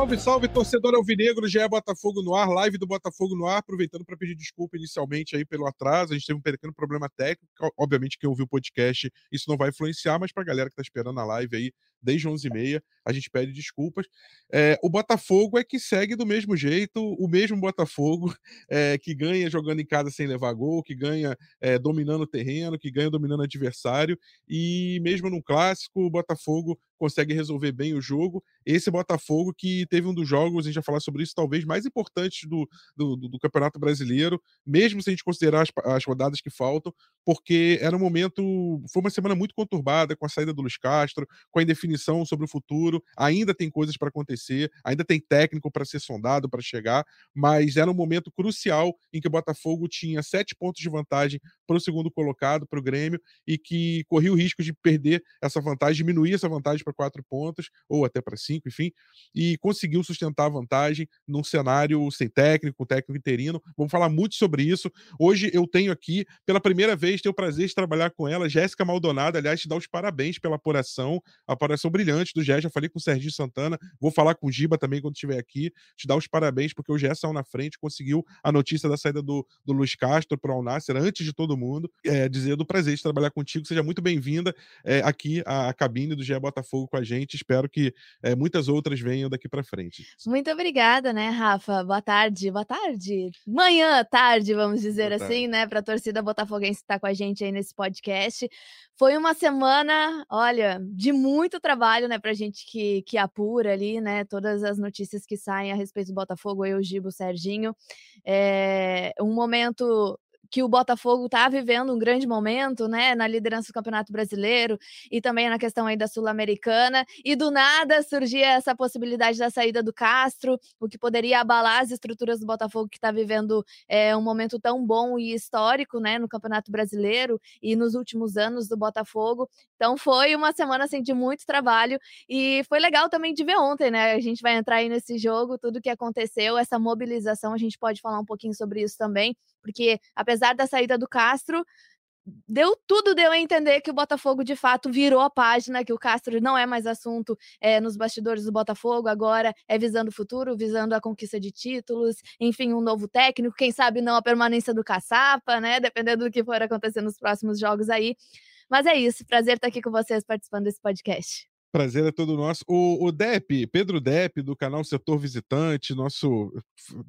Salve, salve, torcedor alvinegro, é Botafogo no ar, live do Botafogo no ar, aproveitando para pedir desculpa inicialmente aí pelo atraso, a gente teve um pequeno problema técnico, obviamente quem ouviu o podcast isso não vai influenciar, mas para a galera que está esperando a live aí, desde 11h30, a gente pede desculpas. É, o Botafogo é que segue do mesmo jeito, o mesmo Botafogo, é, que ganha jogando em casa sem levar gol, que ganha é, dominando o terreno, que ganha dominando o adversário, e mesmo no clássico, o Botafogo consegue resolver bem o jogo. Esse Botafogo que teve um dos jogos, a gente vai falar sobre isso, talvez mais importantes do, do, do Campeonato Brasileiro, mesmo se a gente considerar as, as, rodadas que faltam, porque era um momento, foi uma semana muito conturbada com a saída do Luiz Castro, com a indefinição sobre o futuro. Ainda tem coisas para acontecer, ainda tem técnico para ser sondado, para chegar, mas era um momento crucial em que o Botafogo tinha sete pontos de vantagem para o segundo colocado, para o Grêmio, e que corria o risco de perder essa vantagem, diminuir essa vantagem para quatro pontos, ou até para cinco, enfim, e conseguiu sustentar a vantagem num cenário sem técnico, técnico interino. Vamos falar muito sobre isso. Hoje eu tenho aqui, pela primeira vez, tenho o prazer de trabalhar com ela, Jéssica Maldonado. Aliás, te dar os parabéns pela apuração, a apuração brilhante do Gé. Já falei com o Serginho Santana, vou falar com o Giba também quando estiver aqui. Te dar os parabéns, porque o Gé saiu na frente, conseguiu a notícia da saída do, do Luiz Castro para o Alnasser antes de todo mundo. É, dizer do prazer de trabalhar contigo. Seja muito bem-vinda é, aqui à, cabine do Gé Botafogo com a gente. Espero que é, muitas outras venham daqui para frente. Muito obrigada, né, Rafa? Boa tarde, boa tarde. Manhã, tarde, vamos dizer boa assim, tarde. né, para a torcida botafoguense estar tá com a gente aí nesse podcast. Foi uma semana, olha, de muito trabalho, né, para a gente que, que apura ali, né, todas as notícias que saem a respeito do Botafogo, eu, Gibo, Serginho. É um momento que o Botafogo está vivendo um grande momento, né, na liderança do Campeonato Brasileiro e também na questão aí da Sul-Americana, e do nada surgia essa possibilidade da saída do Castro, o que poderia abalar as estruturas do Botafogo que está vivendo é, um momento tão bom e histórico, né, no Campeonato Brasileiro e nos últimos anos do Botafogo. Então foi uma semana assim de muito trabalho e foi legal também de ver ontem, né? A gente vai entrar aí nesse jogo, tudo que aconteceu, essa mobilização, a gente pode falar um pouquinho sobre isso também, porque da saída do Castro, deu tudo deu a entender que o Botafogo de fato virou a página, que o Castro não é mais assunto é, nos bastidores do Botafogo, agora é visando o futuro, visando a conquista de títulos, enfim, um novo técnico, quem sabe não a permanência do Caçapa, né? Dependendo do que for acontecer nos próximos jogos aí. Mas é isso, prazer estar aqui com vocês participando desse podcast. Prazer é todo nosso. O, o Dep, Pedro Dep, do canal Setor Visitante, nosso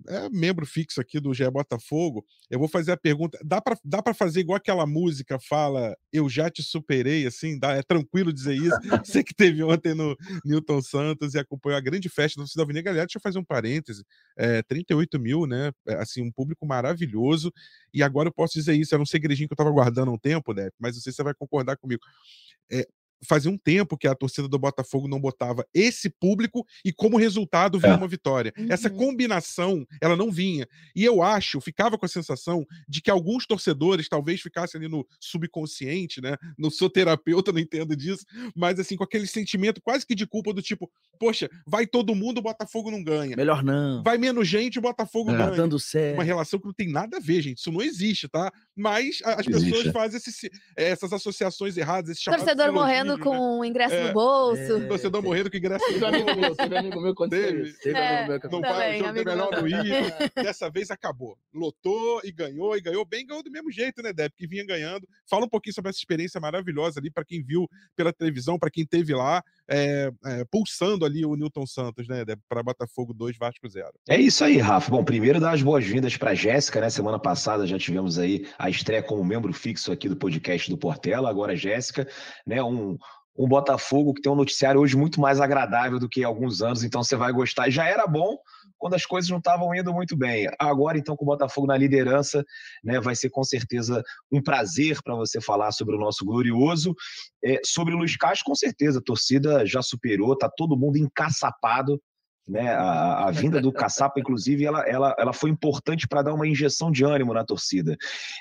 é, membro fixo aqui do GE Botafogo. Eu vou fazer a pergunta: dá para dá pra fazer igual aquela música fala, eu já te superei, assim? Dá, é tranquilo dizer isso? Você que teve ontem no Newton Santos e acompanhou a grande festa do Cidade Alvinegra. Aliás, deixa eu fazer um parêntese: é, 38 mil, né? É, assim, um público maravilhoso. E agora eu posso dizer isso: era um segredinho que eu estava guardando há um tempo, Dep, mas não sei se você vai concordar comigo. É, fazia um tempo que a torcida do Botafogo não botava esse público e como resultado vinha é. uma vitória. Uhum. Essa combinação, ela não vinha. E eu acho, ficava com a sensação de que alguns torcedores talvez ficassem ali no subconsciente, né? Não sou terapeuta, não entendo disso, mas assim, com aquele sentimento quase que de culpa do tipo, poxa, vai todo mundo, o Botafogo não ganha. Melhor não. Vai menos gente, o Botafogo é. ganha. Dando certo. Uma relação que não tem nada a ver, gente. Isso não existe, tá? Mas as existe. pessoas fazem esse, essas associações erradas, esse Torcedor morrendo morrendo com o ingresso é, no bolso. É, torcedor morrendo com ingresso no bolso. amigo meu, teve amigo meu quando teve. Teve é, amigo meu que não vai, o jogo é melhor não ir. Dessa vez acabou. Lotou e ganhou, e ganhou bem, ganhou do mesmo jeito, né, Deb? Que vinha ganhando. Fala um pouquinho sobre essa experiência maravilhosa ali, para quem viu pela televisão, para quem teve lá, é, é, pulsando ali o Newton Santos, né, Deb? Para Botafogo 2, Vasco 0. É isso aí, Rafa. Bom, primeiro dar as boas-vindas para Jéssica, né? Semana passada já tivemos aí a estreia como membro fixo aqui do podcast do Portela, agora Jéssica, né? Um, um Botafogo que tem um noticiário hoje muito mais agradável do que há alguns anos, então você vai gostar. Já era bom quando as coisas não estavam indo muito bem. Agora, então, com o Botafogo na liderança, né, vai ser com certeza um prazer para você falar sobre o nosso glorioso. É, sobre o Luiz Castro, com certeza, a torcida já superou, está todo mundo encaçapado. Né, a, a vinda do Caçapa, inclusive, ela, ela, ela foi importante para dar uma injeção de ânimo na torcida,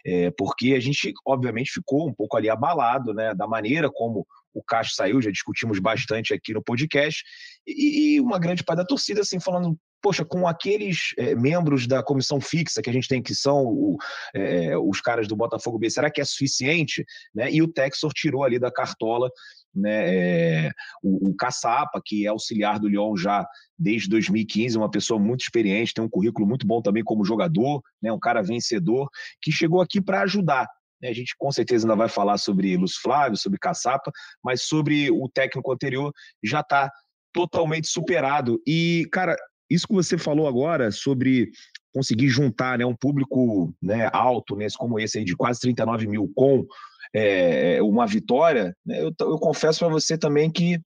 é, porque a gente, obviamente, ficou um pouco ali abalado né, da maneira como o Castro saiu, já discutimos bastante aqui no podcast, e, e uma grande parte da torcida, assim, falando, poxa, com aqueles é, membros da comissão fixa que a gente tem, que são o, é, os caras do Botafogo B, será que é suficiente? Né? E o Texor tirou ali da cartola né, é, o, o Caçapa, que é auxiliar do Lyon já desde 2015, uma pessoa muito experiente, tem um currículo muito bom também como jogador, né, um cara vencedor, que chegou aqui para ajudar. Né. A gente com certeza ainda vai falar sobre Lúcio Flávio, sobre Caçapa, mas sobre o técnico anterior já está totalmente superado. E, cara, isso que você falou agora sobre conseguir juntar né, um público né, alto, nesse, como esse aí, de quase 39 mil, com é, uma vitória, né, eu, eu confesso para você também que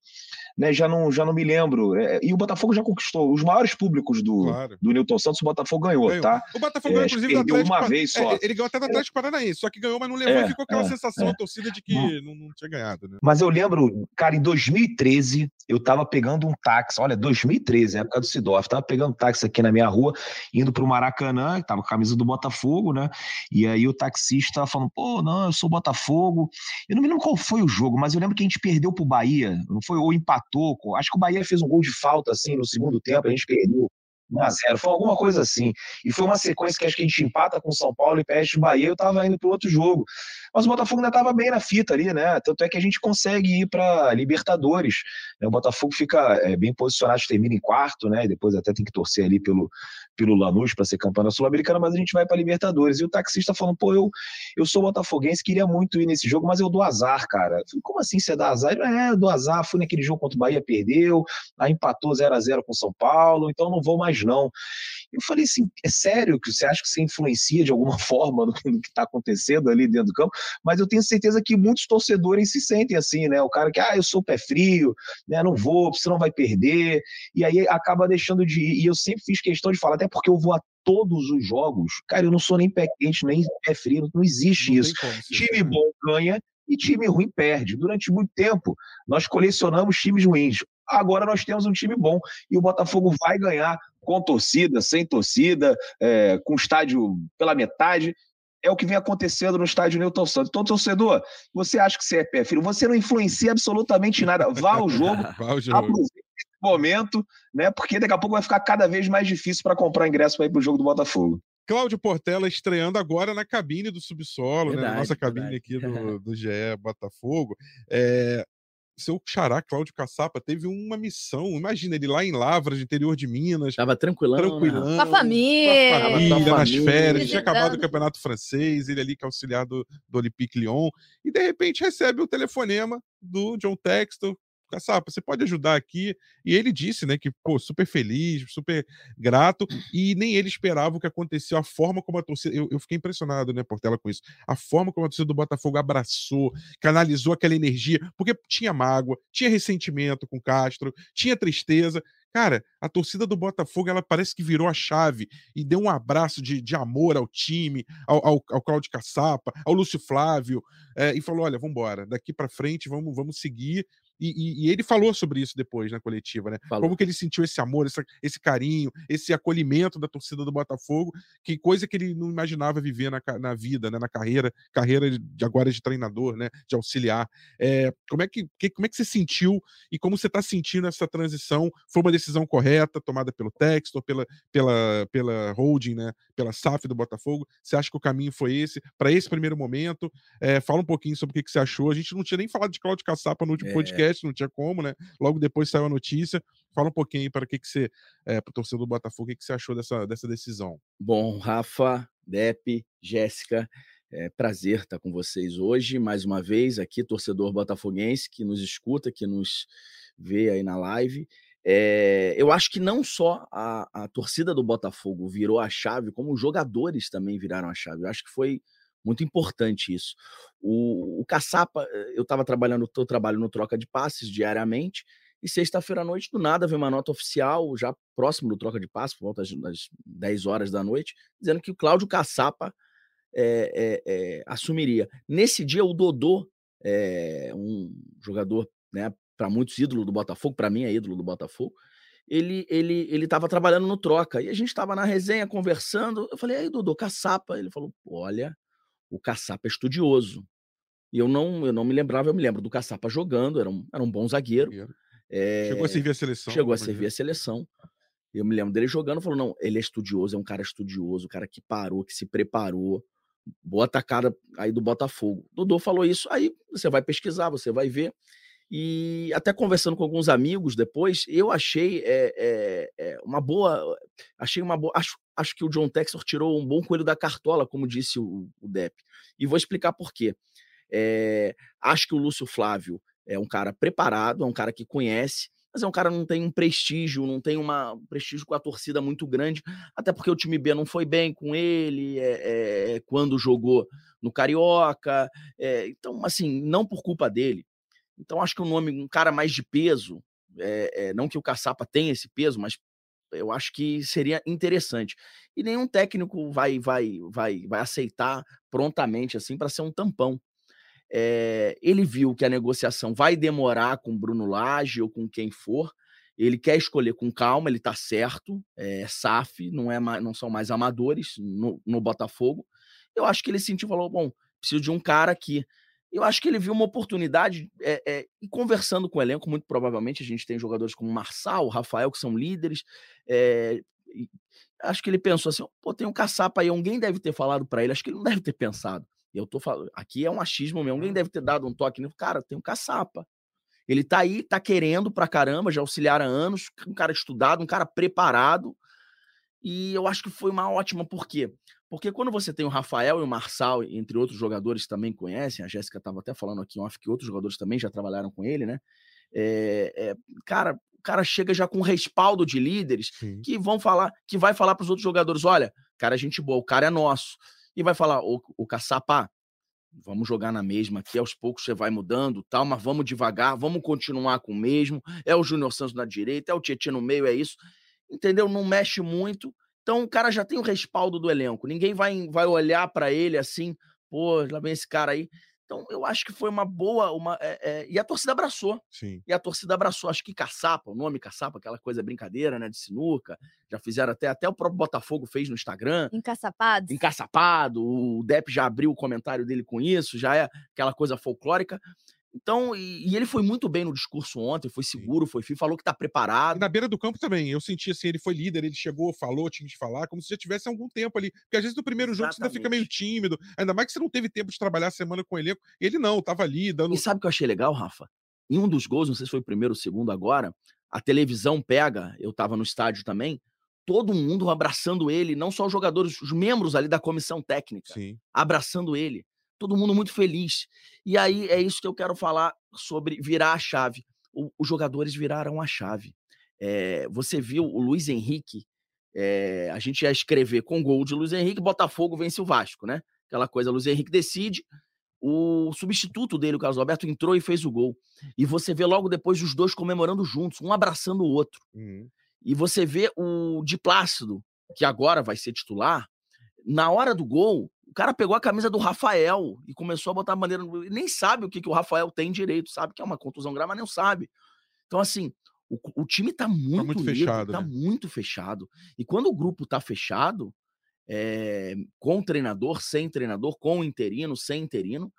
né, já, não, já não me lembro. É, e o Botafogo já conquistou os maiores públicos do, claro. do Newton Santos, o Botafogo ganhou, ganhou. tá? O Botafogo, é, inclusive, perdeu uma vez só. É, ele ganhou até do Atlético Paranaense, só que ganhou, mas não levou e ficou aquela sensação, a torcida de que não, não, tinha ganhado. Né? Mas eu lembro, cara, em 2013, eu tava pegando um táxi, olha, 2013, época do Sidorf, tava pegando um táxi aqui na minha rua, indo pro Maracanã, tava com a camisa do Botafogo, né? E aí o taxista falando, pô, não, eu sou Botafogo. Eu não me lembro qual foi o jogo, mas eu lembro que a gente perdeu pro Bahia, não foi? Ou empatou, acho que o Bahia fez um gol de falta, assim, no segundo tempo, a gente perdeu 1x0, foi alguma coisa assim. E foi uma sequência que acho que a gente empata com São Paulo e perde o Bahia, eu tava indo pro outro jogo. Mas o Botafogo ainda estava bem na fita ali, né? Tanto é que a gente consegue ir para Libertadores. Né? O Botafogo fica é, bem posicionado, termina em quarto, né? E depois até tem que torcer ali pelo, pelo Lanús para ser campeão da Sul-Americana, mas a gente vai para Libertadores. E o taxista falando, pô, eu, eu sou botafoguense, queria muito ir nesse jogo, mas eu dou azar, cara. falei, como assim você dá azar? É, eu dou azar, fui naquele jogo contra o Bahia, perdeu, aí empatou 0 a 0 com São Paulo, então não vou mais não. Eu falei assim, é sério que você acha que você influencia de alguma forma no, que está acontecendo ali dentro do campo? Mas eu tenho certeza que muitos torcedores se sentem assim, né? O cara que, ah, eu sou pé frio, né? Não vou, você não vai perder. E aí acaba deixando de ir. E eu sempre fiz questão de falar, até porque eu vou a todos os jogos. Cara, eu não sou nem pé quente, nem pé frio, não existe não isso. Time bom ganha e time ruim perde. Durante muito tempo, nós colecionamos times ruins. Agora nós temos um time bom e o Botafogo vai ganhar com torcida, sem torcida, é, com estádio pela metade é o que vem acontecendo no estádio Newton Santos. Então, torcedor, você acha que você é pé filho? Você não influencia absolutamente nada. Vá ao jogo, Vá ao jogo. aproveite esse momento, né? Porque daqui a pouco vai ficar cada vez mais difícil para comprar ingresso para ir para o jogo do Botafogo. Cláudio Portela estreando agora na cabine do subsolo, verdade, né? Na nossa cabine verdade. aqui do, do GE Botafogo. É, seu xará, Cláudio Caçapa, teve uma missão. Imagina, ele lá em Lavras, interior de Minas. Tava tranquilão. Né? Tranquilão. Com a família. Com a família, nas férias. Ele tinha acabado o campeonato francês, ele ali que é auxiliar do, do Olympique Lyon. E de repente recebe o telefonema do John Textor, Caçapa, você pode ajudar aqui? E ele disse, né, que, pô, super feliz, super grato, e nem ele esperava o que aconteceu, a forma como a torcida. Eu, eu fiquei impressionado, né, Portela, com isso. A forma como a torcida do Botafogo abraçou, canalizou aquela energia, porque tinha mágoa, tinha ressentimento com Castro, tinha tristeza. Cara, a torcida do Botafogo, ela parece que virou a chave e deu um abraço de, de amor ao time, ao, ao, ao Claudio Caçapa, ao Lúcio Flávio, é, e falou: olha, vamos embora, daqui para frente vamos, vamos seguir e, e, e, ele falou sobre isso depois na coletiva, né? Falou. Como que ele sentiu esse amor, esse, esse, carinho, esse acolhimento da torcida do Botafogo, que coisa que ele não imaginava viver na, na vida, né? na carreira, carreira de agora de treinador, né? De auxiliar. É, como, é que, que, como é que você sentiu e como você está sentindo essa transição? Foi uma decisão correta, tomada pelo Textor, pela, pela, pela holding, né? Pela SAF do Botafogo? Você acha que o caminho foi esse, para esse primeiro momento? É, fala um pouquinho sobre o que, que, você achou. A gente não tinha nem falado de Claudio Caçapa no último é. podcast podcast, não tinha como, né? Logo depois saiu a notícia. Fala um pouquinho para que, que você, é, para o torcedor do Botafogo, o que, que você achou dessa, dessa decisão? Bom, Rafa, Depe, Jéssica, é prazer estar com vocês hoje, mais uma vez, aqui, torcedor botafoguense que nos escuta, que nos vê aí na live. É, eu acho que não só a, a, torcida do Botafogo virou a chave, como os jogadores também viraram a chave. Eu acho que foi muito importante isso. O, o Caçapa, eh, eu estava trabalhando, eu trabalho no troca de passes diariamente, e sexta-feira à noite, do nada, veio uma nota oficial, já próximo do troca de passes, por volta das 10 horas da noite, dizendo que o Cláudio Caçapa é, é, é, assumiria. Nesse dia, o Dodô, um jogador, né, para muitos ídolo do Botafogo, para mim é ídolo do Botafogo, ele ele ele estava trabalhando no troca e a gente estava na resenha conversando. Eu falei, aí, Dodô, caçapa. Ele falou, olha, o Caçapa é estudioso. E eu não, eu não me lembrava, eu me lembro do Caçapa jogando, era um, era um bom zagueiro. É, chegou a servir a seleção. Chegou a servir a seleção. Eu me lembro dele jogando, falou: não, ele é estudioso, é um cara estudioso, um cara que parou, que se preparou. Boa atacada aí do Botafogo. Dodô falou isso, aí você vai pesquisar, você vai ver. E até conversando com alguns amigos depois, eu achei é, é, é, uma boa. Achei uma boa. Acho, acho que o John Textor tirou um bom coelho da cartola, como disse o, o Depp. E vou explicar por quê. É, acho que o Lúcio Flávio é um cara preparado, é um cara que conhece, mas é um cara que não tem um prestígio, não tem uma, um prestígio com a torcida muito grande, até porque o time B não foi bem com ele é, é, quando jogou no Carioca. É, então, assim, não por culpa dele. Então, acho que o nome, um cara mais de peso, não que o Caçapa tenha esse peso, mas eu acho que seria interessante. E nenhum técnico vai vai vai vai aceitar prontamente assim para ser um tampão. É, ele viu que a negociação vai demorar com Bruno Lage ou com quem for. Ele quer escolher com calma, ele está certo. É SAF, não, é, não são mais amadores no, no Botafogo. Eu acho que ele sentiu e falou: bom, preciso de um cara aqui. Eu acho que ele viu uma oportunidade é, é, e conversando com o elenco, muito provavelmente a gente tem jogadores como Marçal, Rafael, que são líderes. É, acho que ele pensou assim: pô, tem um caçapa aí, alguém deve ter falado para ele. Acho que ele não deve ter pensado. Eu tô falando, aqui é um achismo mesmo. Alguém deve ter dado um toque nele. Cara, tem um caçapa. Ele tá aí, tá querendo pra caramba, já auxiliar há anos, um cara estudado, um cara preparado. E eu acho que foi uma ótima, por quê? Porque quando você tem o Rafael e o Marçal, entre outros jogadores que também conhecem, a Jéssica estava até falando aqui off que outros jogadores também já trabalharam com ele, né? É, é, cara, o cara chega já com respaldo de líderes Sim. que vão falar, que vai falar para os outros jogadores: olha, cara, é gente boa, o cara é nosso e vai falar, o, o caçapa, vamos jogar na mesma aqui, aos poucos você vai mudando, tal, mas vamos devagar, vamos continuar com o mesmo. É o Júnior Santos na direita, é o Tietchan no meio, é isso. Entendeu? Não mexe muito. Então o cara já tem o respaldo do elenco. Ninguém vai, vai olhar para ele assim, pô, lá vem esse cara aí. Então, eu acho que foi uma boa. Uma, é, é, e a torcida abraçou. Sim. E a torcida abraçou. Acho que caçapa, o nome caçapa, aquela coisa brincadeira, né? De sinuca. Já fizeram até, até o próprio Botafogo fez no Instagram. Encaçapado. Encaçapado. O Depp já abriu o comentário dele com isso, já é aquela coisa folclórica. Então, e, e, ele foi muito bem no discurso ontem, foi seguro, foi firme, falou que tá preparado. E na beira do campo também, eu senti assim, ele foi líder, ele chegou, falou, tinha que falar, como se já tivesse algum tempo ali. Porque às vezes no primeiro Exatamente. jogo você ainda fica meio tímido, ainda mais que você não teve tempo de trabalhar a semana com o elenco. Ele não, tava ali, dando. E sabe o que eu achei legal, Rafa? Em um dos gols, não sei se foi o primeiro ou o segundo agora, a televisão pega, eu tava no estádio também, todo mundo abraçando ele, não só os jogadores, os membros ali da comissão técnica, Sim. abraçando ele todo mundo muito feliz. E aí é isso que eu quero falar sobre virar a chave. O, os jogadores viraram a chave. É, você viu o Luiz Henrique, é, a gente ia escrever com gol de Luiz Henrique, Botafogo vence o Vasco, né? Aquela coisa, Luiz Henrique decide, o substituto dele, o Carlos Alberto, entrou e fez o gol. E você vê logo depois os dois comemorando juntos, um abraçando o outro. Uhum. E você vê o de Plácido, que agora vai ser titular, na hora do gol, o cara pegou a camisa do Rafael e começou a botar a bandeira. No... Nem sabe o que, que o Rafael tem direito, sabe que é uma contusão grave, mas não sabe. Então, assim, o, o time tá muito, tá muito fechado. Tá né? muito fechado. E quando o grupo tá fechado, é, com treinador, sem treinador, com interino, sem interino,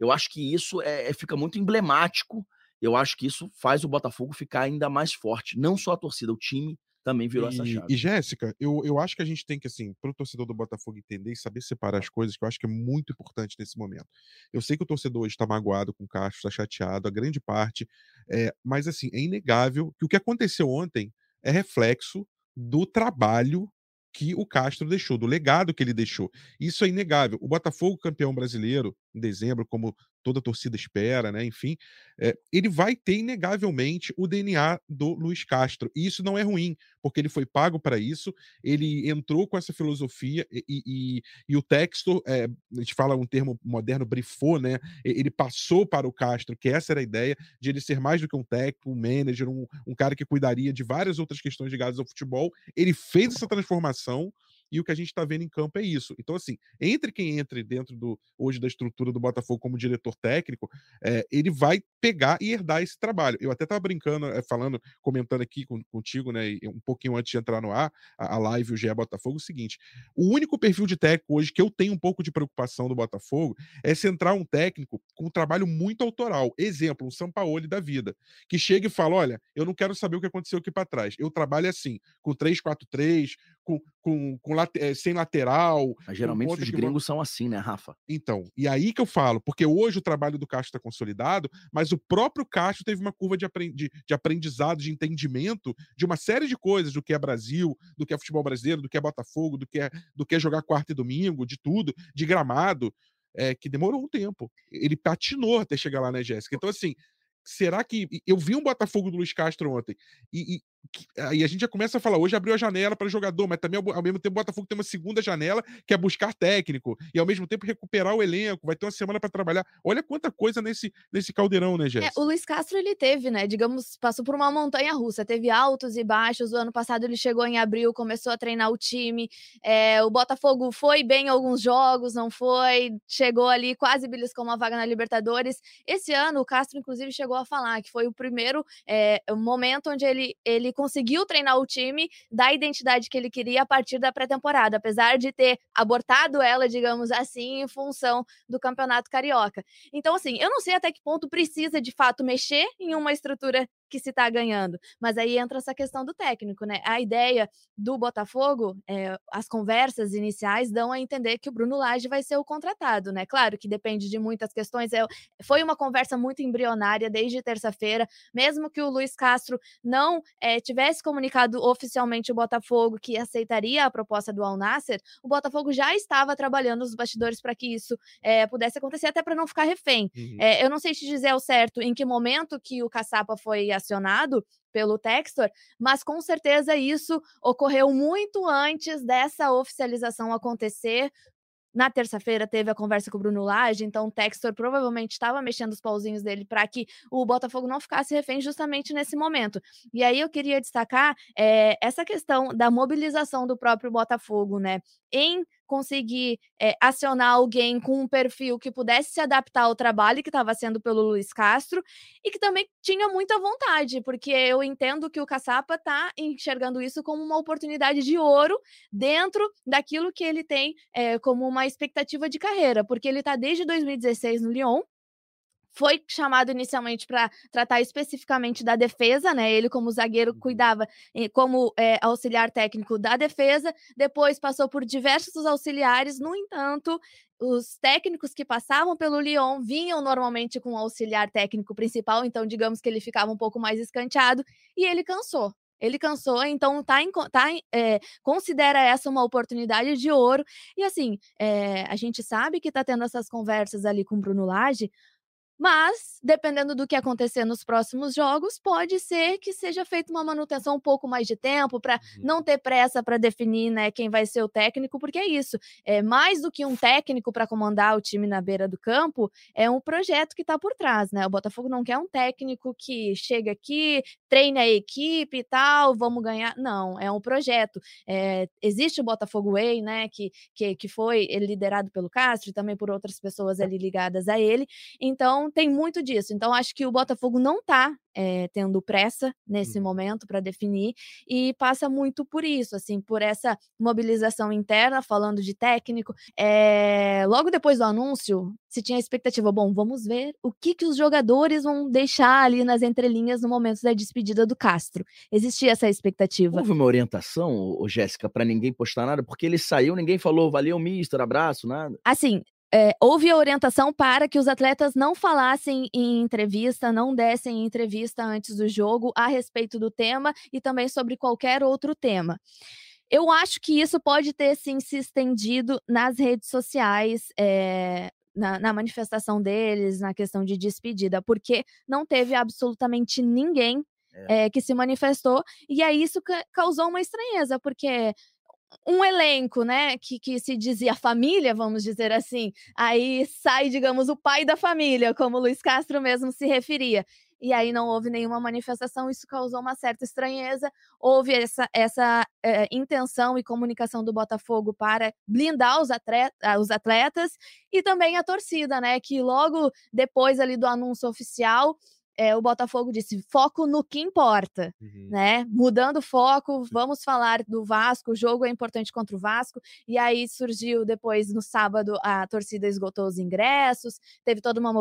eu acho que isso é, fica muito emblemático. Eu acho que isso faz o Botafogo ficar ainda mais forte. Não só a torcida, o time também virou e, essa chave. E Jéssica, eu, eu acho que a gente tem que, assim, para o torcedor do Botafogo entender e saber separar as coisas, que eu acho que é muito importante nesse momento. Eu sei que o torcedor hoje está magoado com o Castro, está chateado, a grande parte, é, mas, assim, é inegável que o que aconteceu ontem é reflexo do trabalho que o Castro deixou, do legado que ele deixou. Isso é inegável. O Botafogo, campeão brasileiro, em dezembro, como toda a torcida espera, né? Enfim, é, ele vai ter inegavelmente o DNA do Luiz Castro. E isso não é ruim, porque ele foi pago para isso, ele entrou com essa filosofia e, e, e o texto, é, a gente fala um termo moderno, brifou, né? Ele passou para o Castro, que essa era a ideia, de ele ser mais do que um técnico, um manager, um, um cara que cuidaria de várias outras questões ligadas ao futebol. Ele fez essa transformação e o que a gente está vendo em campo é isso. Então, assim, entre quem entre dentro do hoje da estrutura do Botafogo como diretor técnico, é, ele vai pegar e herdar esse trabalho. Eu até estava brincando, é, falando, comentando aqui com, contigo, né, um pouquinho antes de entrar no ar, a, a live o GE Botafogo, o seguinte: o único perfil de técnico hoje que eu tenho um pouco de preocupação do Botafogo é centrar um técnico com um trabalho muito autoral. Exemplo, um Sampaoli da vida, que chega e fala: olha, eu não quero saber o que aconteceu aqui para trás. Eu trabalho assim, com 3-4-3, com, com, com é, sem lateral. Mas geralmente os gringos são assim, né, Rafa? Então, e aí que eu falo, porque hoje o trabalho do Castro está consolidado, mas o próprio Castro teve uma curva de, aprendi de aprendizado, de entendimento de uma série de coisas, do que é Brasil, do que é futebol brasileiro, do que é Botafogo, do que é, do que é jogar quarta e domingo, de tudo, de gramado, é, que demorou um tempo. Ele patinou até chegar lá, né, Jéssica? Então, assim, será que. Eu vi um Botafogo do Luiz Castro ontem, e, e Aí a gente já começa a falar, hoje abriu a janela para jogador, mas também ao mesmo tempo o Botafogo tem uma segunda janela, que é buscar técnico, e ao mesmo tempo recuperar o elenco, vai ter uma semana para trabalhar. Olha quanta coisa nesse, nesse caldeirão, né, Jéssica? É, o Luiz Castro, ele teve, né, digamos, passou por uma montanha russa, teve altos e baixos, o ano passado ele chegou em abril, começou a treinar o time, é, o Botafogo foi bem em alguns jogos, não foi, chegou ali, quase beliscou uma vaga na Libertadores. Esse ano, o Castro, inclusive, chegou a falar que foi o primeiro é, momento onde ele, ele conseguiu treinar o time da identidade que ele queria a partir da pré-temporada, apesar de ter abortado ela, digamos assim, em função do Campeonato Carioca. Então, assim, eu não sei até que ponto precisa de fato mexer em uma estrutura que se está ganhando. Mas aí entra essa questão do técnico, né? A ideia do Botafogo, é, as conversas iniciais dão a entender que o Bruno Lage vai ser o contratado, né? Claro que depende de muitas questões. É, foi uma conversa muito embrionária desde terça-feira, mesmo que o Luiz Castro não é, tivesse comunicado oficialmente o Botafogo que aceitaria a proposta do Al Nasser, o Botafogo já estava trabalhando nos bastidores para que isso é, pudesse acontecer, até para não ficar refém. Uhum. eu não sei te dizer ao certo em que momento que o Caçapa foi acionado pelo Textor, mas com certeza isso ocorreu muito antes dessa oficialização acontecer. Na terça-feira teve a conversa com o Bruno Lage, então o Textor provavelmente estava mexendo os pauzinhos dele para que o Botafogo não ficasse refém justamente nesse momento. E aí eu queria destacar é, essa questão da mobilização do próprio Botafogo, né? Em conseguir é, acionar alguém com um perfil que pudesse se adaptar ao trabalho que estava sendo pelo Luiz Castro e que também tinha muita vontade, porque eu entendo que o Caçapa está enxergando isso como uma oportunidade de ouro dentro daquilo que ele tem é, como uma expectativa de carreira, porque ele está desde 2016 no Lyon, foi chamado inicialmente para tratar especificamente da defesa, né? Ele, como zagueiro, uhum. cuidava como é, auxiliar técnico da defesa, depois passou por diversos auxiliares, no entanto. Os técnicos que passavam pelo Lyon vinham normalmente com o auxiliar técnico principal, então digamos que ele ficava um pouco mais escanteado e ele cansou. Ele cansou, então tá, em, tá é, considera essa uma oportunidade de ouro. E assim, é, a gente sabe que tá tendo essas conversas ali com o Bruno Lage, mas, dependendo do que acontecer nos próximos jogos, pode ser que seja feita uma manutenção um pouco mais de tempo para uhum. não ter pressa para definir né, quem vai ser o técnico, porque é isso. É mais do que um técnico para comandar o time na beira do campo, é um projeto que está por trás, né? O Botafogo não quer um técnico que chega aqui, treine a equipe e tal, vamos ganhar. Não, é um projeto. É, existe o Botafogo Way, né? Que, que, que foi liderado pelo Castro e também por outras pessoas ali ligadas a ele. Então, então, tem muito disso. Então, acho que o Botafogo não está é, tendo pressa nesse uhum. momento para definir e passa muito por isso, assim, por essa mobilização interna, falando de técnico. É, logo depois do anúncio, se tinha a expectativa, bom, vamos ver o que, que os jogadores vão deixar ali nas entrelinhas no momento da despedida do Castro. Existia essa expectativa. Houve uma orientação, Jéssica, para ninguém postar nada, porque ele saiu, ninguém falou, valeu, mister, abraço, nada. Assim, é, houve a orientação para que os atletas não falassem em entrevista, não dessem entrevista antes do jogo a respeito do tema e também sobre qualquer outro tema. Eu acho que isso pode ter sim se estendido nas redes sociais, é, na, na, manifestação deles, na questão de despedida, porque não teve absolutamente ninguém é. É, que se manifestou, e aí isso ca causou uma estranheza, porque um elenco, né, que, que se dizia família, vamos dizer assim, aí sai, digamos, o pai da família, como Luiz Castro mesmo se referia. E aí não houve nenhuma manifestação, isso causou uma certa estranheza. Houve essa, essa é, intenção e comunicação do Botafogo para blindar os, atleta, os atletas e também a torcida, né? Que logo depois ali do anúncio oficial é, o Botafogo disse foco no que importa, uhum. né? Mudando o foco, vamos falar do Vasco, o jogo é importante contra o Vasco. E aí surgiu depois no sábado a torcida esgotou os ingressos, teve toda uma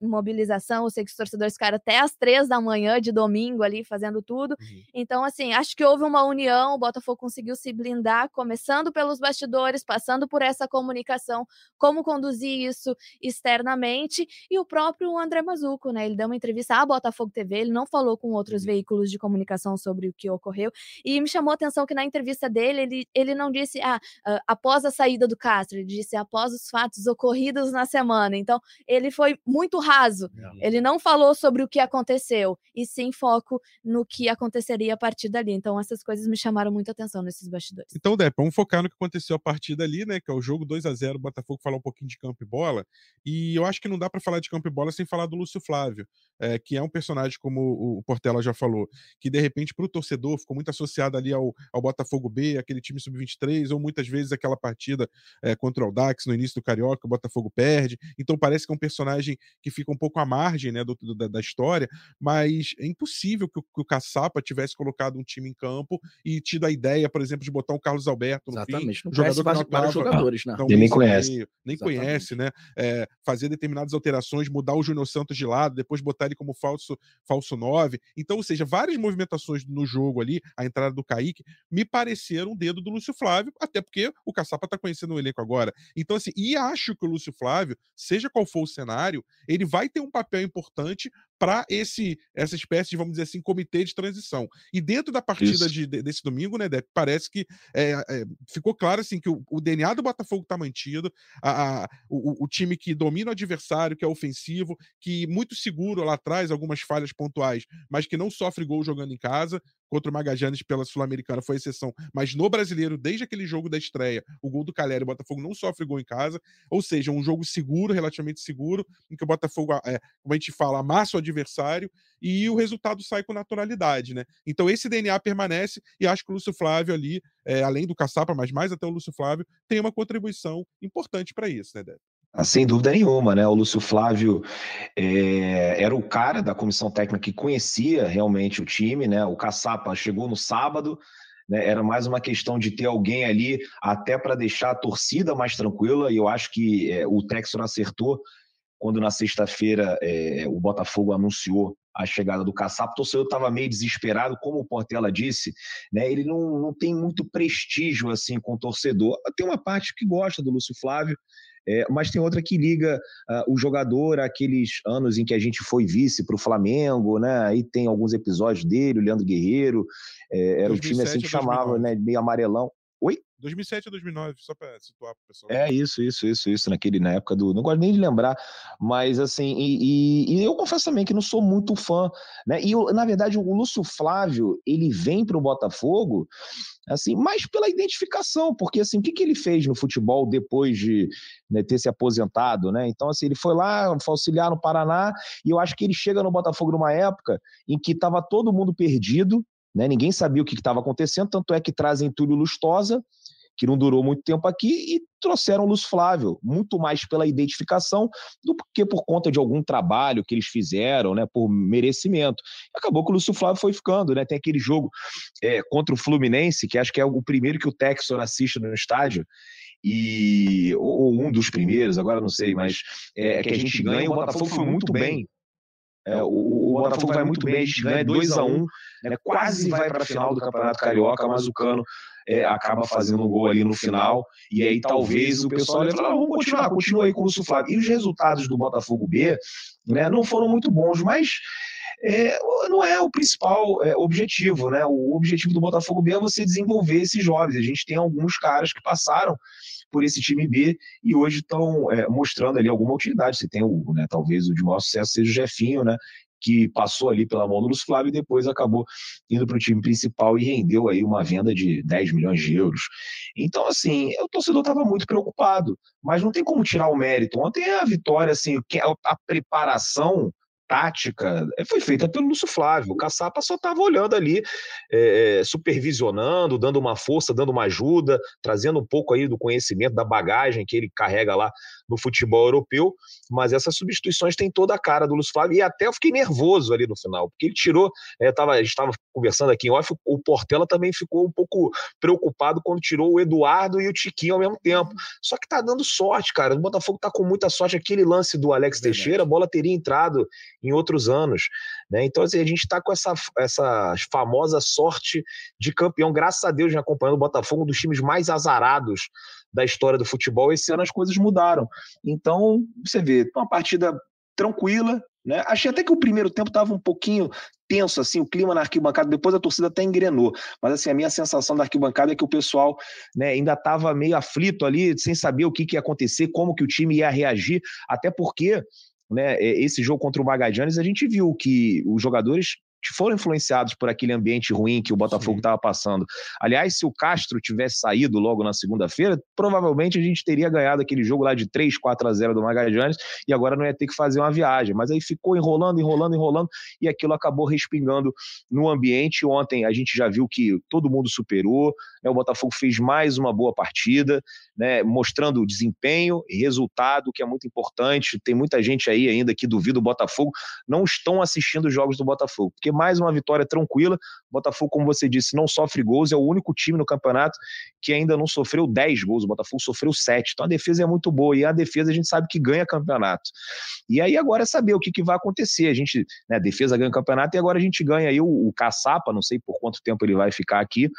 mobilização. Eu sei que os torcedores ficaram até às três da manhã de domingo ali fazendo tudo. Uhum. Então, assim, acho que houve uma união, o Botafogo conseguiu se blindar, começando pelos bastidores, passando por essa comunicação, como conduzir isso externamente, e o próprio André Mazuco, né? Ele deu uma entrevista à Botafogo TV, ele não falou com outros uhum. veículos de comunicação sobre o que ocorreu, e me chamou a atenção que na entrevista dele, ele, ele não disse, ah, uh, após a saída do Castro, ele disse após os fatos ocorridos na semana. Então, ele foi muito raso, ele não falou sobre o que aconteceu, e sim foco no que aconteceria a partir dali. Então, essas coisas me chamaram muita atenção nesses bastidores. Então, Depp, vamos focar no que aconteceu a partir dali, né, que é o jogo 2 a 0 Botafogo falar um pouquinho de campo e bola, e eu acho que não dá para falar de campo e bola sem falar do Lúcio Flávio, é, que é um personagem, como o Portela já falou, que de repente para o torcedor ficou muito associado ali ao, ao Botafogo B, aquele time sub-23, ou muitas vezes aquela partida é, contra o Dax no início do Carioca, o Botafogo perde. Então parece que é um personagem que fica um pouco à margem né, do, do, da, da, história, mas é impossível que o, que o Caçapa tivesse colocado um time em campo e tido a ideia, por exemplo, de botar o Carlos Alberto no Exatamente. fim. Não jogador vários, vários jogadores, né? nem conhece. Meio, nem Exatamente. conhece, né? É, fazer determinadas alterações, mudar o Júnior Santos de lado, depois botar ele como falso, falso 9. Então, ou seja, várias movimentações no jogo ali, a entrada do Kaique, me pareceram um dedo do Lúcio Flávio, até porque o Caçapa tá conhecendo o elenco agora. Então, assim, e acho que o Lúcio Flávio, seja qual for o cenário, ele vai ter um papel importante para esse essa espécie de, vamos dizer assim, comitê de transição. E dentro da partida de, de, desse domingo, né, Depp, parece que é, é, ficou claro assim que o, o, DNA do Botafogo está mantido, a, a o, o, time que domina o adversário, que é ofensivo, que muito seguro lá atrás, algumas falhas pontuais, mas que não sofre gol jogando em casa contra o Magajanes pela Sul-Americana foi exceção, mas no brasileiro, desde aquele jogo da estreia, o gol do Caleri, o Botafogo não sofre gol em casa, ou seja, um jogo seguro, relativamente seguro, em que o Botafogo, é, como a gente fala, amassa o adversário e o resultado sai com naturalidade, né? Então esse DNA permanece e acho que o Lúcio Flávio ali, é, além do Caçapa, mas mais até o Lúcio Flávio, tem uma contribuição importante para isso, né, Débora? Ah, sem dúvida nenhuma, né? O Lúcio Flávio é, era o cara da comissão técnica que conhecia realmente o time, né? O Caçapa chegou no sábado, né? Era mais uma questão de ter alguém ali até para deixar a torcida mais tranquila, e eu acho que é, o Textor acertou quando na sexta-feira é, o Botafogo anunciou a chegada do Caçapa, o torcedor estava meio desesperado, como o Portela disse, né? Ele não, não tem muito prestígio assim com o torcedor. Tem uma parte que gosta do Lúcio Flávio, é, mas tem outra que liga uh, o jogador àqueles anos em que a gente foi vice para o Flamengo, né? Aí tem alguns episódios dele, o Leandro Guerreiro, é, era um time assim que chamava, né? Meio amarelão. Oi? 2007 a 2009, só para situar para o pessoal. É isso, isso, isso, isso, naquele, na época do. Não gosto nem de lembrar, mas assim, e, e, e eu confesso também que não sou muito fã, né? E eu, na verdade, o Lúcio Flávio, ele vem para o Botafogo, assim, mais pela identificação, porque assim, o que, que ele fez no futebol depois de né, ter se aposentado, né? Então, assim, ele foi lá, foi auxiliar no Paraná, e eu acho que ele chega no Botafogo numa época em que estava todo mundo perdido, né? Ninguém sabia o que estava acontecendo, tanto é que trazem Túlio Lustosa, que não durou muito tempo aqui, e trouxeram o Lúcio Flávio, muito mais pela identificação do que por conta de algum trabalho que eles fizeram, né, por merecimento. Acabou que o Lúcio Flávio foi ficando, né? Tem aquele jogo é, contra o Fluminense, que acho que é o primeiro que o Texor assiste no estádio, e ou um dos primeiros, agora não sei, mas é, que a gente ganha. O Botafogo foi muito bem é, o, o, Botafogo vai muito bem, ganha 2 a 1 um, né, quase vai para a final do Campeonato Carioca, mas o Cano é, acaba fazendo um gol ali no final, e aí talvez o pessoal vai falar, ah, vamos continuar, continua aí com o Flávio. E os resultados do Botafogo B né, não foram muito bons, mas é, não é o principal é, objetivo, né? O objetivo do Botafogo B é você desenvolver esses jovens. A gente tem alguns caras que passaram por esse time B e hoje estão é, mostrando ali alguma utilidade. Você tem o, né, talvez o de maior sucesso seja o Jefinho, né? Que passou ali pela mão do Lúcio Flávio e depois acabou indo para o time principal e rendeu aí uma venda de 10 milhões de euros. Então, assim, o torcedor estava muito preocupado, mas não tem como tirar o mérito. Ontem a vitória, assim, a preparação tática eh, foi feita pelo Lúcio Flávio. O Caçapa só estava olhando ali, é, supervisionando, dando uma força, dando uma ajuda, trazendo um pouco aí do conhecimento, da bagagem que ele carrega lá no futebol europeu, mas essas substituições têm toda a cara do Luiz Flávio, e até eu fiquei nervoso ali no final, porque ele tirou, é, tava, a gente estava conversando aqui em off, o Portela também ficou um pouco preocupado quando tirou o Eduardo e o Tiquinho ao mesmo tempo, só que tá dando sorte, cara, o Botafogo tá com muita sorte, aquele lance do Alex Teixeira, a bola teria entrado em outros anos, né, então assim, a gente tá com essa, essa famosa sorte de campeão, graças a Deus, já acompanhando o Botafogo, um dos times mais azarados da história do futebol. Esse ano as coisas mudaram. Então, você vê, uma partida tranquila, né? Achei até que o primeiro tempo estava um pouquinho tenso, assim, o clima na arquibancada, depois a torcida até engrenou, mas assim, a minha sensação da arquibancada é que o pessoal né, ainda estava meio aflito ali, sem saber o que, que ia acontecer, como que o time ia reagir, até porque né, esse jogo contra o Magallanes, a gente viu que os jogadores foram influenciados por aquele ambiente ruim que o Botafogo estava passando. Aliás, se o Castro tivesse saído logo na segunda-feira, provavelmente a gente teria ganhado aquele jogo lá de 3, 4 a 0 do Magallanes e agora não ia ter que fazer uma viagem. Mas aí ficou enrolando, enrolando, enrolando e aquilo acabou respingando no ambiente. Ontem a gente já viu que todo mundo superou, né? o Botafogo fez mais uma boa partida, né? mostrando desempenho e resultado, que é muito importante. Tem muita gente aí ainda que duvida do Botafogo, não estão assistindo os jogos do Botafogo, porque mais uma vitória tranquila. Botafogo, como você disse, não sofre gols, é o único time no campeonato que ainda não sofreu 10 gols. O Botafogo sofreu 7. Então a defesa é muito boa e a defesa a gente sabe que ganha campeonato. E aí agora é saber o que, que vai acontecer. A gente, né, a defesa ganha campeonato e agora a gente ganha aí o, o Caçapa, não sei por quanto tempo ele vai ficar aqui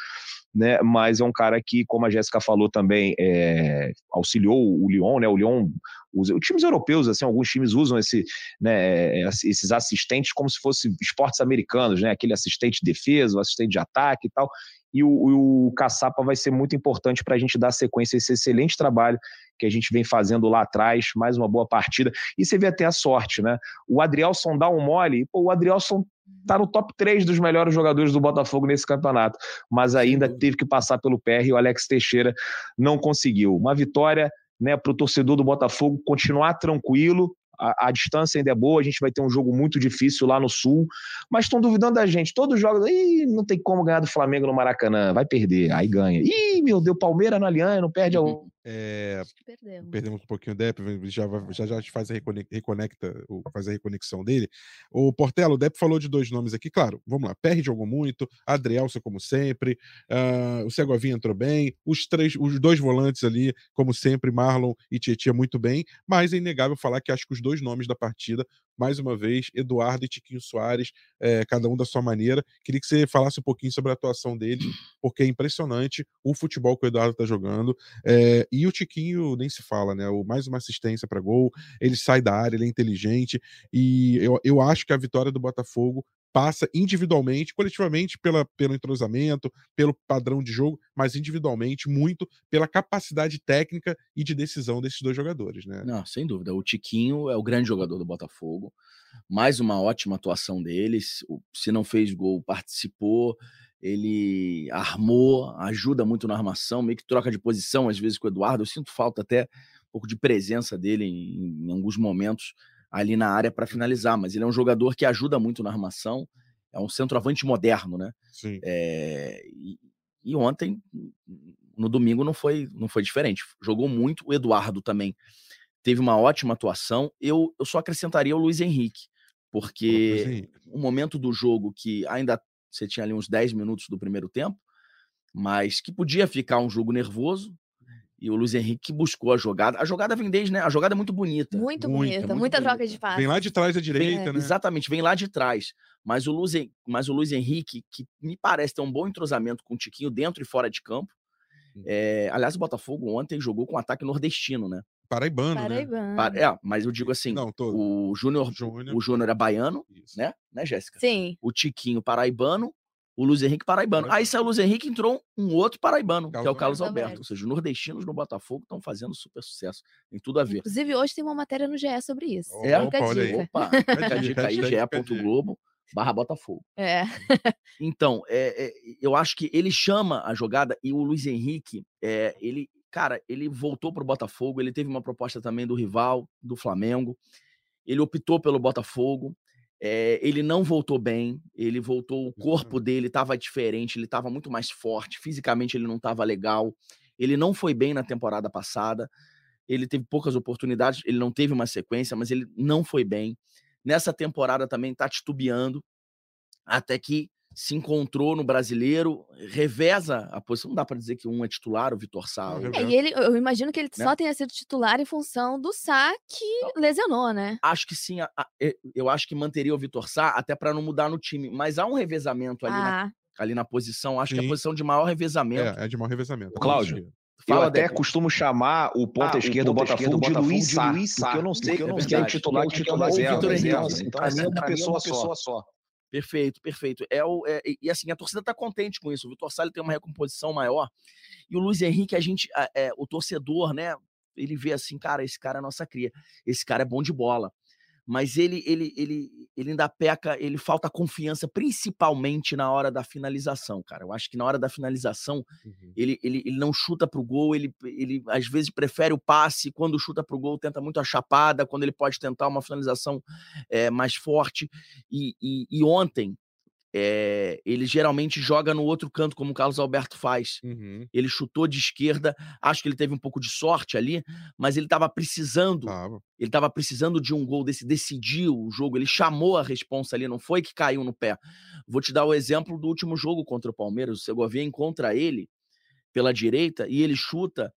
né? Mas é um cara que, como a Jéssica falou também, é, auxiliou o Lyon, né? O Lyon usa, os times europeus, assim, alguns times usam esse, né, esses assistentes como se fossem esportes americanos, né? Aquele assistente de defesa, o assistente de ataque e tal. E o, o Caçapa vai ser muito importante para a gente dar sequência a esse excelente trabalho que a gente vem fazendo lá atrás, mais uma boa partida. E você vê até a sorte, né? O Adrielson dá um mole, pô, o Adrielson tá no top 3 dos melhores jogadores do Botafogo nesse campeonato, mas ainda teve que passar pelo PR e o Alex Teixeira não conseguiu. Uma vitória né, para o torcedor do Botafogo continuar tranquilo, a, a, distância ainda é boa, a gente vai ter um jogo muito difícil lá no Sul, mas estão duvidando da gente. Todos os jogos, Ih, não tem como ganhar do Flamengo no Maracanã, vai perder, aí ganha. Ih, meu Deus, Palmeiras no Aliança, não perde uhum. É, perdemos. perdemos um pouquinho o Depp, já, já, já faz a reconecta, faz a reconexão dele. O Portela, o Depp falou de dois nomes aqui, claro, vamos lá, Perde jogou muito, Adrielson como sempre, uh, o Segovinha entrou bem, os três, os dois volantes ali, como sempre, Marlon e Tietchan muito bem, mas é inegável falar que acho que os dois nomes da partida mais uma vez, Eduardo e Tiquinho Soares, é, cada um da sua maneira. Queria que você falasse um pouquinho sobre a atuação deles, porque é impressionante o futebol que o Eduardo está jogando. É, e o Tiquinho nem se fala, né? O, mais uma assistência para gol, ele sai da área, ele é inteligente, e eu, eu acho que a vitória do Botafogo passa individualmente, coletivamente pela, pelo entrosamento, pelo padrão de jogo, mas individualmente muito pela capacidade técnica e de decisão desses dois jogadores, né? Não, sem dúvida. O Tiquinho é o grande jogador do Botafogo. Mais uma ótima atuação deles. Se não fez gol, participou. Ele armou, ajuda muito na armação, meio que troca de posição às vezes com o Eduardo. Eu sinto falta até um pouco de presença dele em, em alguns momentos ali na área para finalizar, mas ele é um jogador que ajuda muito na armação, é um centroavante moderno, né? Sim. É, e, e, ontem, no domingo, não foi, não foi diferente. Jogou muito, o Eduardo também teve uma ótima atuação. Eu, eu só acrescentaria o Luiz Henrique, porque o um momento do jogo que ainda você tinha ali uns 10 minutos do primeiro tempo, mas que podia ficar um jogo nervoso, e o Luiz Henrique buscou a jogada. A jogada vem desde, né? A jogada é muito bonita. Muito, bonita, muito muita bonita. troca de passe. Vem lá de trás à direita, vem, né? Exatamente, vem lá de trás. Mas o, Luiz, mas o Luiz Henrique, que me parece ter um bom entrosamento com o Tiquinho dentro e fora de campo. É, aliás, o Botafogo ontem jogou com um ataque nordestino, né? Paraibano, Paraibano. né? É, mas eu digo assim, Não, o Júnior o Júnior é baiano, Isso. né? Né, Jéssica? Sim. O Tiquinho paraibano o Luiz Henrique paraibano. Aí saiu o Luiz Henrique entrou um outro paraibano, Carlos que é o Carlos Alberto. Alberto. Ou seja, os nordestinos no Botafogo estão fazendo super sucesso. Tem tudo a ver. Inclusive, hoje tem uma matéria no GE sobre isso. É, Fica a dica. Opa, fica a dica aí, ge.globo barra Botafogo. É. então, é, é, eu acho que ele chama a jogada e o Luiz Henrique, é, ele, cara, ele voltou para o Botafogo, ele teve uma proposta também do rival, do Flamengo, ele optou pelo Botafogo, é, ele não voltou bem, ele voltou, o corpo dele estava diferente, ele estava muito mais forte, fisicamente ele não estava legal, ele não foi bem na temporada passada. ele teve poucas oportunidades, ele não teve uma sequência, mas ele não foi bem. Nessa temporada também está titubeando, até que se encontrou no brasileiro, reveza a posição. Não dá para dizer que um é titular, o Vitor Sá. É, e ele, eu imagino que ele né? só tenha sido titular em função do Sá que lesionou, né? Acho que sim. Eu acho que manteria o Vitor Sá até para não mudar no time. Mas há um revezamento ali, ah. na, ali na posição. Acho sim. que é a posição de maior revezamento. É, é de maior revezamento. Cláudio. Fala, eu até Deco. costumo chamar o ponta ah, esquerda do Botafogo, de Luiz Sá, porque eu não sei, eu não sei o titular, o titular, o Vitor Henrique. Então, assim, é uma pessoa só. Perfeito, perfeito. É o, é, e assim, a torcida está contente com isso. O Vitor Salles tem uma recomposição maior. E o Luiz Henrique, a gente, é, o torcedor, né? Ele vê assim, cara, esse cara é nossa cria. Esse cara é bom de bola mas ele, ele, ele, ele ainda peca, ele falta confiança, principalmente na hora da finalização, cara. Eu acho que na hora da finalização, uhum. ele, ele, ele não chuta pro gol, ele, ele às vezes prefere o passe, quando chuta pro gol, tenta muito a chapada, quando ele pode tentar uma finalização é, mais forte. E, e, e ontem, é, ele geralmente joga no outro canto, como o Carlos Alberto faz. Uhum. Ele chutou de esquerda, acho que ele teve um pouco de sorte ali, mas ele estava precisando. Ah. Ele estava precisando de um gol desse, decidiu o jogo, ele chamou a responsa ali, não foi que caiu no pé. Vou te dar o exemplo do último jogo contra o Palmeiras. O Segovia encontra ele pela direita e ele chuta.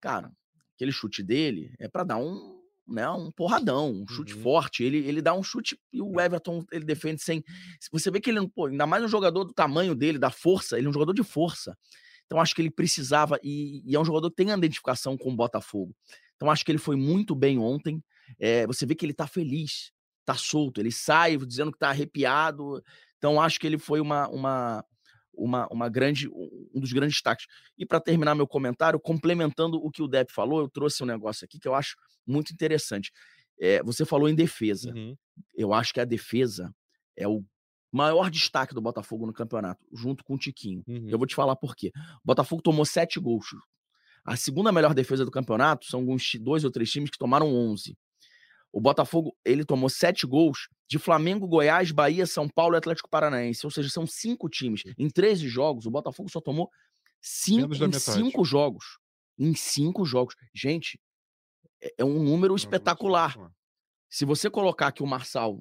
Cara, aquele chute dele é para dar um né, um porradão, um chute uhum. forte. Ele, ele dá um chute e o Everton ele defende sem. Você vê que ele, pô, ainda mais um jogador do tamanho dele, da força, ele é um jogador de força. Então acho que ele precisava, e, e é um jogador que tem identificação com o Botafogo. Então acho que ele foi muito bem ontem. É, você vê que ele tá feliz, tá solto, ele sai dizendo que tá arrepiado. Então acho que ele foi uma, uma, uma, uma grande, um dos grandes destaques. E para terminar meu comentário, complementando o que o Depp falou, eu trouxe um negócio aqui que eu acho muito interessante. É, você falou em defesa. Uhum. Eu acho que a defesa é o maior destaque do Botafogo no campeonato, junto com o Tiquinho. Uhum. Eu vou te falar por quê. O Botafogo tomou sete gols. A segunda melhor defesa do campeonato são alguns dois ou três times que tomaram 11. O Botafogo, ele tomou sete gols de Flamengo, Goiás, Bahia, São Paulo e Atlético Paranaense. Ou seja, são cinco times. Em 13 jogos, o Botafogo só tomou cinco, em cinco jogos. Em cinco jogos. Gente, é, é um número espetacular. Se você colocar que o Marçal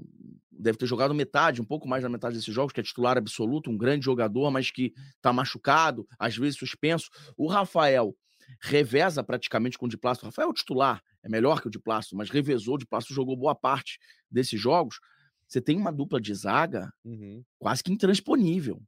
deve ter jogado metade, um pouco mais da metade desses jogos, que é titular absoluto, um grande jogador, mas que está machucado, às vezes suspenso. O Rafael reveza praticamente com o Diplácio. O Rafael é o titular, é melhor que o Diplácio, mas revezou. O Diplácio jogou boa parte desses jogos. Você tem uma dupla de zaga uhum. quase que intransponível.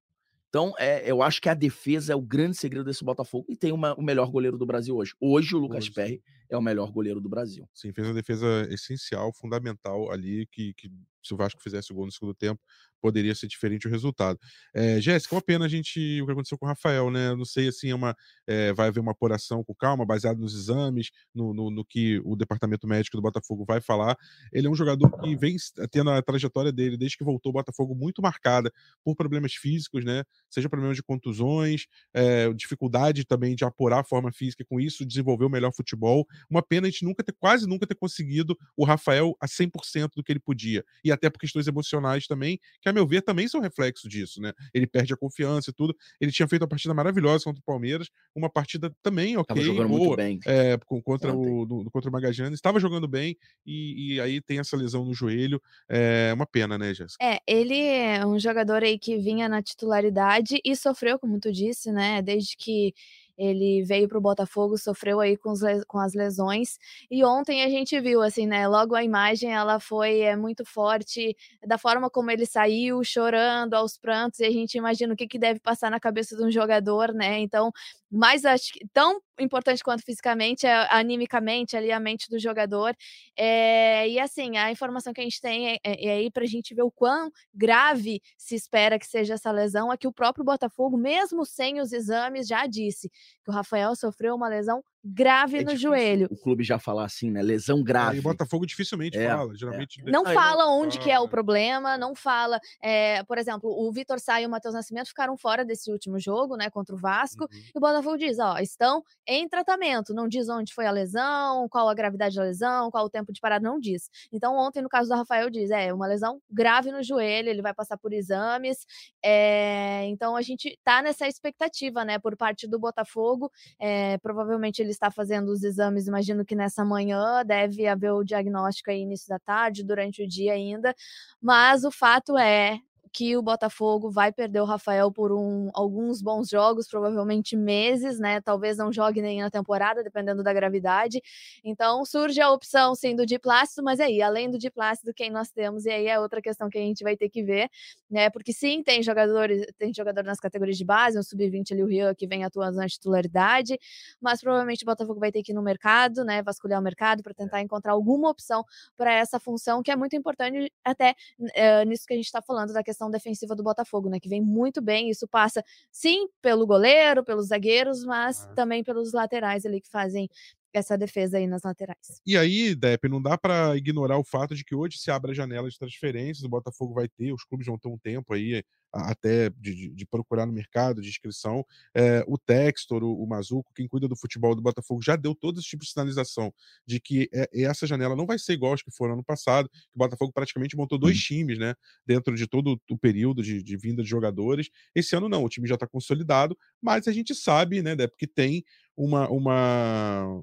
Então, é, eu acho que a defesa é o grande segredo desse Botafogo e tem uma, o melhor goleiro do Brasil hoje. Hoje, o Lucas hoje, Perry é o melhor goleiro do Brasil. Sim, fez uma defesa essencial, fundamental ali, que, que se o Vasco fizesse o gol no segundo tempo, poderia ser diferente o resultado. É, Jéssica, uma pena a gente o que aconteceu com o Rafael, né? Não sei assim, é uma, é, vai haver uma apuração com calma, baseado nos exames, no, no, no, que o departamento médico do Botafogo vai falar. Ele é um jogador que vem tendo a trajetória dele desde que voltou ao Botafogo muito marcada por problemas físicos, né? Seja problemas de contusões, é, dificuldade também de apurar a forma física, com isso desenvolver o melhor futebol. Uma pena a gente nunca ter, quase nunca ter conseguido o Rafael a 100% do que ele podia. E até por questões emocionais também, que a meu ver também são reflexo disso, né? Ele perde a confiança e tudo. Ele tinha feito uma partida maravilhosa contra o Palmeiras, uma partida também ok, jogando boa, muito bem. É, contra, o, do, contra o Magallanes, estava jogando bem e, e, aí tem essa lesão no joelho. É uma pena, né, Jéssica? É, ele é um jogador aí que vinha na titularidade e sofreu, como tu disse, né? Desde que ele veio para o Botafogo, sofreu aí com, com, as lesões. E ontem a gente viu, assim, né? Logo a imagem ela foi é, muito forte, da forma como ele saiu, chorando aos prantos, e a gente imagina o que, que deve passar na cabeça de um jogador, né? Então, mais acho que tão importante quanto fisicamente, é animicamente ali a mente do jogador. É, e assim, a informação que a gente tem é, é, é aí para a gente ver o quão grave se espera que seja essa lesão, é que o próprio Botafogo, mesmo sem os exames, já disse que o Rafael sofreu uma lesão grave é no joelho. O clube já falar assim, né? Lesão grave. É, e o Botafogo dificilmente é, fala, geralmente. É. Não fala onde que é o problema, não fala. É, por exemplo, o Vitor Sá e o Matheus Nascimento ficaram fora desse último jogo, né? Contra o Vasco. Uhum. E o Botafogo diz: ó, estão em tratamento. Não diz onde foi a lesão, qual a gravidade da lesão, qual o tempo de parada, não diz. Então, ontem, no caso do Rafael, diz: é uma lesão grave no joelho, ele vai passar por exames. É, então, a gente tá nessa expectativa, né? Por parte do Botafogo. É, provavelmente eles está fazendo os exames, imagino que nessa manhã deve haver o diagnóstico aí início da tarde, durante o dia ainda. Mas o fato é, que o Botafogo vai perder o Rafael por um, alguns bons jogos, provavelmente meses, né? Talvez não jogue nem na temporada, dependendo da gravidade. Então surge a opção sim do Diplácido, mas aí, além do Diplácido, quem nós temos? E aí é outra questão que a gente vai ter que ver, né? Porque sim, tem jogadores, tem jogador nas categorias de base, um sub-20 ali, o Rio, que vem atuando na titularidade, mas provavelmente o Botafogo vai ter que ir no mercado, né? Vasculhar o mercado para tentar encontrar alguma opção para essa função, que é muito importante até uh, nisso que a gente está falando, da questão defensiva do Botafogo, né? Que vem muito bem. Isso passa, sim, pelo goleiro, pelos zagueiros, mas ah. também pelos laterais ali que fazem essa defesa aí nas laterais. E aí, Depp, não dá para ignorar o fato de que hoje se abre a janela de transferências, o Botafogo vai ter, os clubes vão ter um tempo aí até de, de, procurar no mercado, de inscrição. É, o Textor, o, o Mazuco, quem cuida do futebol do Botafogo, já deu todo esse tipo de sinalização de que é, essa janela não vai ser igual aos que foram ano passado, que o Botafogo praticamente montou dois times, né, dentro de todo o período de, de vinda de jogadores. Esse ano não, o time já está consolidado, mas a gente sabe, né, Depp, que tem uma, uma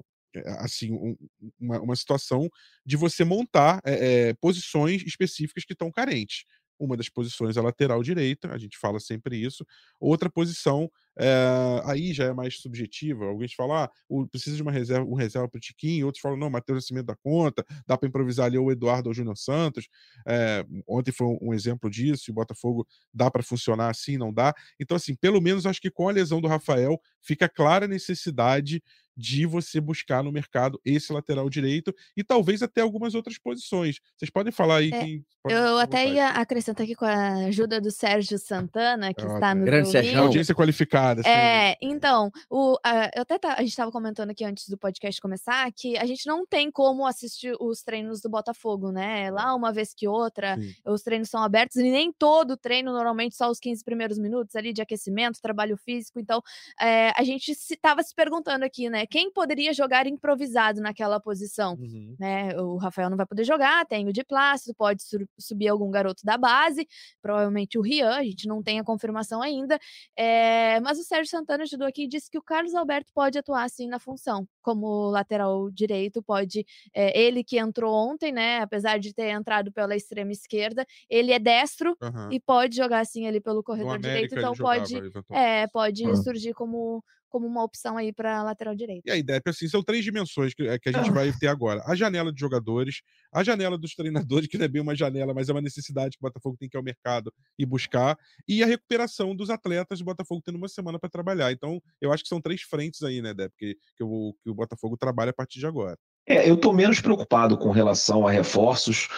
assim um, uma, uma, situação de você montar é, posições específicas que estão carentes. Uma das posições é a lateral direita, a gente fala sempre isso. Outra posição, é, aí já é mais subjetiva. Alguém fala, ah, precisa de uma reserva, um reserva para o Tiquinho, outros falam, não, Matheus Nascimento da conta, dá para improvisar ali o Eduardo ou o Júnior Santos. É, ontem foi um exemplo disso, e o Botafogo dá para funcionar assim, não dá. Então, assim, pelo menos acho que com a lesão do Rafael, fica clara a necessidade de você buscar no mercado esse lateral direito e talvez até algumas outras posições. Vocês podem falar aí é, Eu até ia acrescentar aqui com a ajuda do Sérgio Santana, que está no Grande Sérgio. Audiência qualificada. É, então, o, a, eu até tá, a gente estava comentando aqui antes do podcast começar que a gente não tem como assistir os treinos do Botafogo, né? Lá uma vez que outra, Sim. os treinos são abertos e nem todo treino, normalmente só os 15 primeiros minutos ali de aquecimento, trabalho físico. Então, é, a gente estava se, se perguntando aqui, né? Quem poderia jogar improvisado naquela posição? Uhum. Né? O Rafael não vai poder jogar, tem o de Plácido, pode subir algum garoto da base, provavelmente o Rian, a gente não tem a confirmação ainda. É, mas o Sérgio Santana ajudou aqui e disse que o Carlos Alberto pode atuar assim na função, como lateral direito, pode. É, ele que entrou ontem, né? Apesar de ter entrado pela extrema esquerda, ele é destro uhum. e pode jogar assim ali pelo corredor direito, então pode, é, pode uhum. surgir como como uma opção aí para lateral direito. E a ideia é assim, são três dimensões que, é, que a gente vai ter agora. A janela de jogadores, a janela dos treinadores, que não é bem uma janela, mas é uma necessidade que o Botafogo tem que ir ao mercado e buscar, e a recuperação dos atletas, o Botafogo tendo uma semana para trabalhar. Então, eu acho que são três frentes aí, né, Deb, que, que, o, que o Botafogo trabalha a partir de agora. É, eu estou menos preocupado com relação a reforços.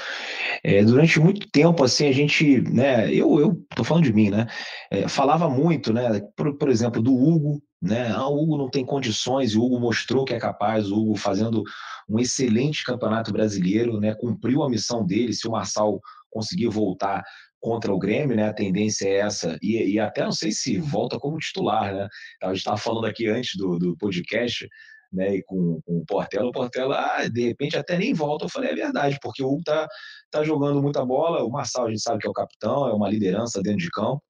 É, durante muito tempo, assim, a gente, né, eu, eu tô falando de mim, né, é, falava muito, né, por, por exemplo, do Hugo, né, ah, o Hugo não tem condições e o Hugo mostrou que é capaz, o Hugo fazendo um excelente campeonato brasileiro, né, cumpriu a missão dele, se o Marçal conseguir voltar contra o Grêmio, né? A tendência é essa, e, e até não sei se volta como titular, né? A gente estava falando aqui antes do, do podcast, né, e com, com o Portela, o Portela, ah, de repente até nem volta. Eu falei, é verdade, porque o Hugo tá, tá jogando muita bola, o Marçal a gente sabe que é o capitão, é uma liderança dentro de campo,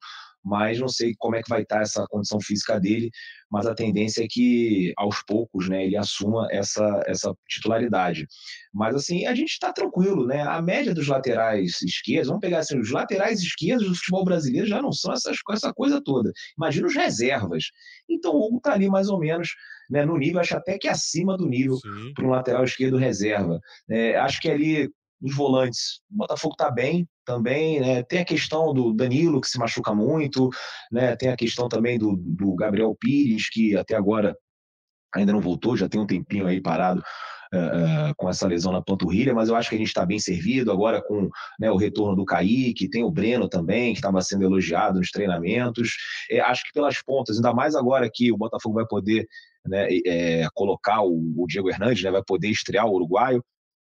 mas não sei como é que vai estar tá essa condição física dele, mas a tendência é que aos poucos, né, ele assuma essa, essa titularidade. Mas assim, a gente está tranquilo, né? A média dos laterais esquerdos, vamos pegar assim, os laterais esquerdos do futebol brasileiro já não são essas, essa coisa toda. Imagina os reservas. Então o Hugo está ali mais ou menos né, no nível, acho até que acima do nível para um lateral esquerdo reserva. É, acho que ali nos volantes, o Botafogo está bem também, né? Tem a questão do Danilo, que se machuca muito, né? Tem a questão também do, do Gabriel Pires, que até agora ainda não voltou, já tem um tempinho aí parado uh, com essa lesão na panturrilha, mas eu acho que a gente está bem servido agora com né, o retorno do Kaique, tem o Breno também, que estava sendo elogiado nos treinamentos. É, acho que pelas pontas, ainda mais agora que o Botafogo vai poder né, é, colocar o, o, Diego Hernandes, né, vai poder estrear o uruguaio,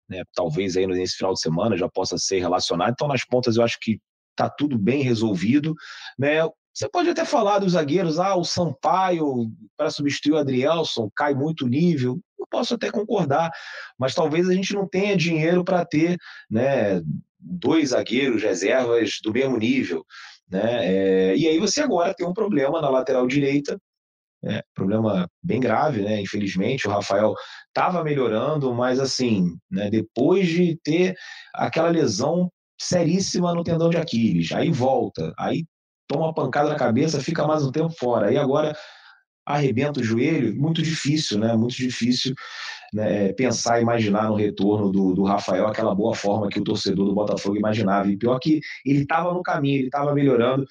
né, talvez aí nesse final de semana já possa ser relacionado. Então, nas pontas, eu acho que está tudo bem resolvido. Né? Você pode até falar dos zagueiros, ah, o Sampaio para substituir o Adrielson cai muito o nível. Eu posso até concordar, mas talvez a gente não tenha dinheiro para ter né, dois zagueiros reservas do mesmo nível. Né? É, e aí você agora tem um problema na lateral direita, É, problema bem grave, né? Infelizmente, o Rafael estava melhorando, mas assim, né, depois de ter aquela lesão seríssima no tendão de Aquiles, aí volta, aí toma uma pancada na cabeça, fica mais um tempo fora. Aí agora arrebenta o joelho, muito difícil, né? Muito difícil né, pensar, imaginar no retorno do, do Rafael aquela boa forma que o torcedor do Botafogo imaginava. E pior que ele estava no caminho, ele estava melhorando,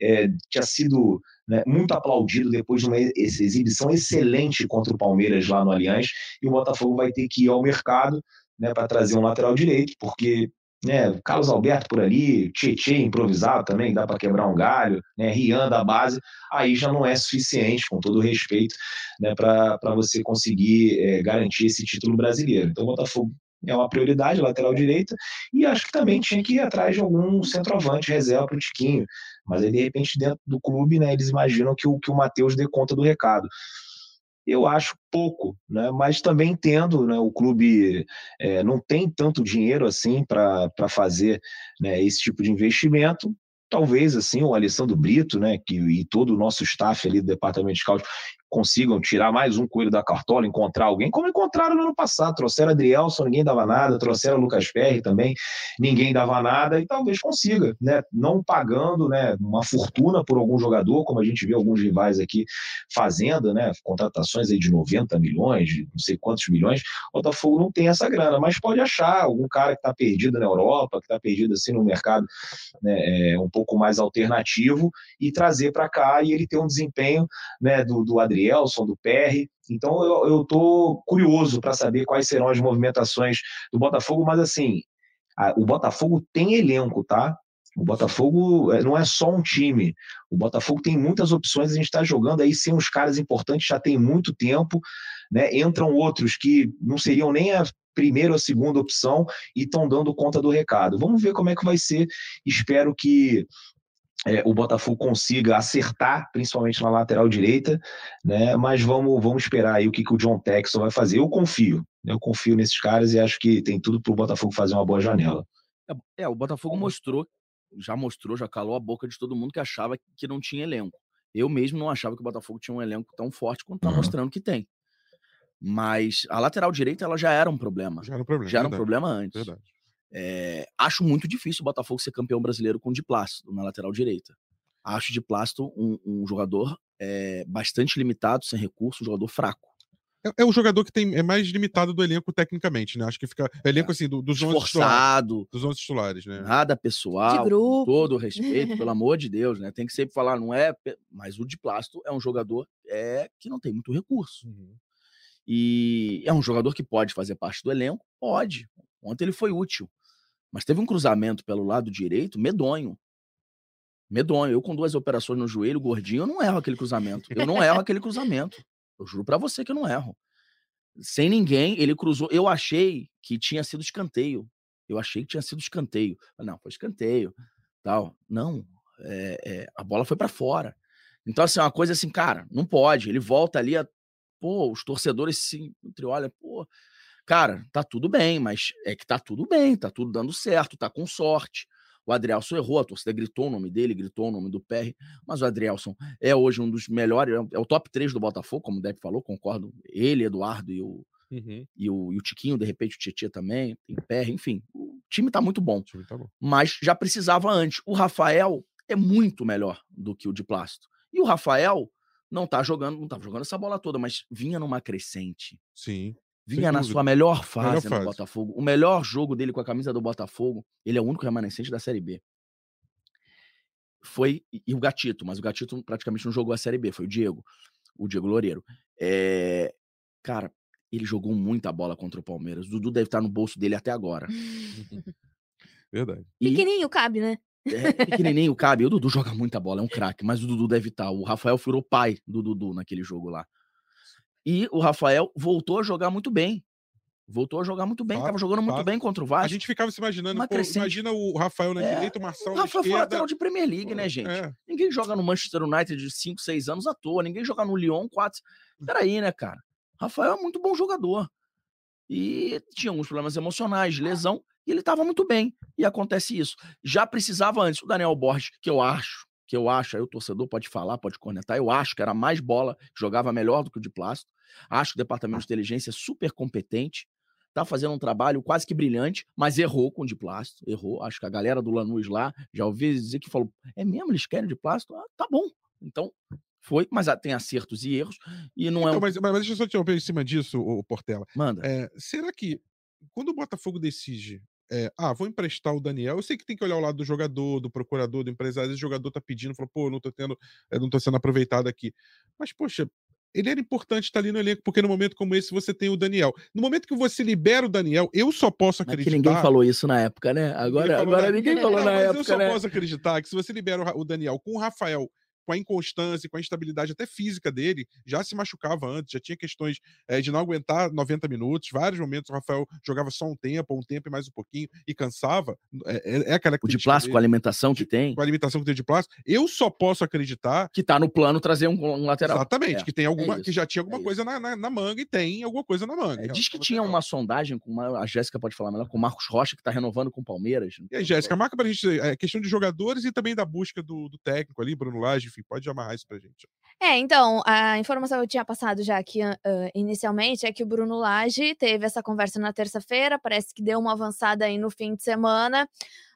é, tinha sido né, muito aplaudido depois de uma exibição excelente contra o Palmeiras lá no Allianz, e o Botafogo vai ter que ir ao mercado né, para trazer um lateral direito, porque né, Carlos Alberto por ali, Tietê improvisado também, dá para quebrar um galho, né, Rian da base, aí já não é suficiente, com todo respeito, né, para você conseguir é, garantir esse título brasileiro. Então o Botafogo é uma prioridade, lateral direita, e acho que também tinha que ir atrás de algum centroavante reserva para o Tiquinho. Mas aí, de repente, dentro do clube, né, eles imaginam que o, que o Matheus dê conta do recado. Eu acho pouco, né? mas também entendo, né? o clube é, não tem tanto dinheiro assim para fazer né, esse tipo de investimento, talvez assim o Alessandro Brito, né, que e todo o nosso staff ali do departamento de scout consigam tirar mais um coelho da cartola, encontrar alguém, como encontraram no ano passado. Trouxeram Adrielson, ninguém dava nada, trouxeram Lucas Perry também, ninguém dava nada, e talvez consiga, né? Não pagando né, uma fortuna por algum jogador, como a gente vê alguns rivais aqui fazendo, né? Contratações aí de 90 milhões, de não sei quantos milhões. O Botafogo não tem essa grana, mas pode achar algum cara que está perdido na Europa, que está perdido assim no mercado né, é, um pouco mais alternativo e trazer para cá e ele ter um desempenho né, do, do Adrielson Adrielson, do PR. Então eu estou curioso para saber quais serão as movimentações do Botafogo, mas assim, a, o Botafogo tem elenco, tá? O Botafogo é, não é só um time. O Botafogo tem muitas opções. A gente está jogando aí sem uns caras importantes já tem muito tempo. Né? Entram outros que não seriam nem a primeira ou segunda opção e estão dando conta do recado. Vamos ver como é que vai ser. Espero que é, o Botafogo consiga acertar, principalmente na lateral direita, né? Mas vamos, vamos esperar aí o que, que o John Texon vai fazer. Eu confio, né? eu confio nesses caras e acho que tem tudo para o Botafogo fazer uma boa janela. É, é, o Botafogo mostrou, já mostrou, já calou a boca de todo mundo que achava que não tinha elenco. Eu mesmo não achava que o Botafogo tinha um elenco tão forte quanto está uhum. mostrando que tem. Mas a lateral direita ela já era um problema. Já era um problema. Já era um problema antes. Verdade. É, acho muito difícil o Botafogo ser campeão brasileiro com o Diplácido na lateral direita. Acho o Diplácido um, um jogador é, bastante limitado, sem recurso, um jogador fraco. É, é, um jogador que tem, é mais limitado do elenco tecnicamente, né? Acho que fica. É elenco assim, do, dos 11 titulares. Dos 11 titulares, né? Nada pessoal. De grupo. Com todo respeito, pelo amor de Deus, né? Tem que sempre falar, não é. Mas o Diplácido é um jogador é, que não tem muito recurso. Uhum. E é um jogador que pode fazer parte do elenco? Pode. Ontem ele foi útil. Mas teve um cruzamento pelo lado direito medonho. Medonho. Eu com duas operações no joelho, gordinho, eu não erro aquele cruzamento. Eu não erro aquele cruzamento. Eu juro para você que eu não erro. Sem ninguém, ele cruzou. Eu achei que tinha sido escanteio. Eu achei que tinha sido escanteio. Não, foi escanteio. Tal. Não. É, é, a bola foi para fora. Então, assim, é uma coisa assim, cara, não pode. Ele volta ali, a, pô, os torcedores se olha, pô, Cara, tá tudo bem, mas é que tá tudo bem, tá tudo dando certo, tá com sorte. O Adrielson errou, a torcida gritou o nome dele, gritou o nome do PR, mas o Adrielson é hoje um dos melhores, é o top 3 do Botafogo, como o Depp falou, concordo. Ele, Eduardo e o, uhum. e o, e o Tiquinho, de repente o Tietchan também, tem PR, enfim. O time tá muito bom, tá bom. Mas já precisava antes. O Rafael é muito melhor do que o de Plástico. E o Rafael não tá jogando, não tava jogando essa bola toda, mas vinha numa crescente. Sim vinha na sua melhor fase melhor no fase. Botafogo. O melhor jogo dele com a camisa do Botafogo, ele é o único remanescente da Série B. Foi. E o Gatito, mas o Gatito praticamente não jogou a Série B, foi o Diego, o Diego Loureiro. É, cara, ele jogou muita bola contra o Palmeiras. O Dudu deve estar no bolso dele até agora. Verdade. E, Pequenininho cabe, né? É, pequenininho cabe. O Dudu joga muita bola, é um craque, mas o Dudu deve estar. O Rafael furou pai do Dudu naquele jogo lá. E o Rafael voltou a jogar muito bem. Voltou a jogar muito bem, estava jogando muito bem contra o Vasco. A gente ficava se imaginando, pô, imagina o Rafael na é, direita, o Marcelo o Rafael foi lateral de Premier League, né, gente? É. Ninguém joga no Manchester United de 5, 6 anos à toa, ninguém joga no Lyon 4. Peraí, né, cara? Rafael é muito bom jogador. E tinha alguns problemas emocionais, lesão, e ele estava muito bem. E acontece isso. Já precisava antes o Daniel Borges, que eu acho, que eu acho, aí o torcedor pode falar, pode cornetar, eu acho que era mais bola, jogava melhor do que o de plástico. Acho que o departamento de inteligência é super competente, tá fazendo um trabalho quase que brilhante, mas errou com o de plástico, errou. Acho que a galera do Lanús lá já ouvi dizer que falou: é mesmo, eles querem de plástico? Ah, tá bom. Então, foi, mas tem acertos e erros, e não então, é um... mas, mas deixa eu só te interromper em cima disso, o Portela. Manda. É, será que quando o Botafogo decide é, ah, vou emprestar o Daniel. Eu sei que tem que olhar o lado do jogador, do procurador, do empresário. Esse jogador tá pedindo, falou, pô, não tô tendo, não tô sendo aproveitado aqui. Mas, poxa, ele era importante estar ali no elenco, porque no momento como esse você tem o Daniel. No momento que você libera o Daniel, eu só posso acreditar. Mas que ninguém falou isso na época, né? Agora ninguém falou, agora na... ninguém falou na época. Eu só né? posso acreditar que se você libera o Daniel com o Rafael com a inconstância, com a instabilidade até física dele, já se machucava antes, já tinha questões é, de não aguentar 90 minutos. Vários momentos o Rafael jogava só um tempo, um tempo e mais um pouquinho, e cansava. É, é aquela O de plástico, com a alimentação que tem. Com a alimentação que tem de plástico. Eu só posso acreditar. Que tá no plano trazer um, um lateral. Exatamente, é, que tem alguma. que já tinha alguma coisa na, na, na, manga e tem alguma coisa na manga. diz que tinha uma sondagem com uma, a Jéssica pode falar melhor, com o Marcos Rocha, que tá renovando com o Palmeiras. E aí, Jéssica, marca pra gente a questão de jogadores e também da busca do, do técnico ali, Bruno Lage, enfim, pode amarrar isso pra gente. É, então, a informação que eu tinha passado já aqui uh, inicialmente é que o Bruno Lage teve essa conversa na terça-feira, parece que deu uma avançada aí no fim de semana.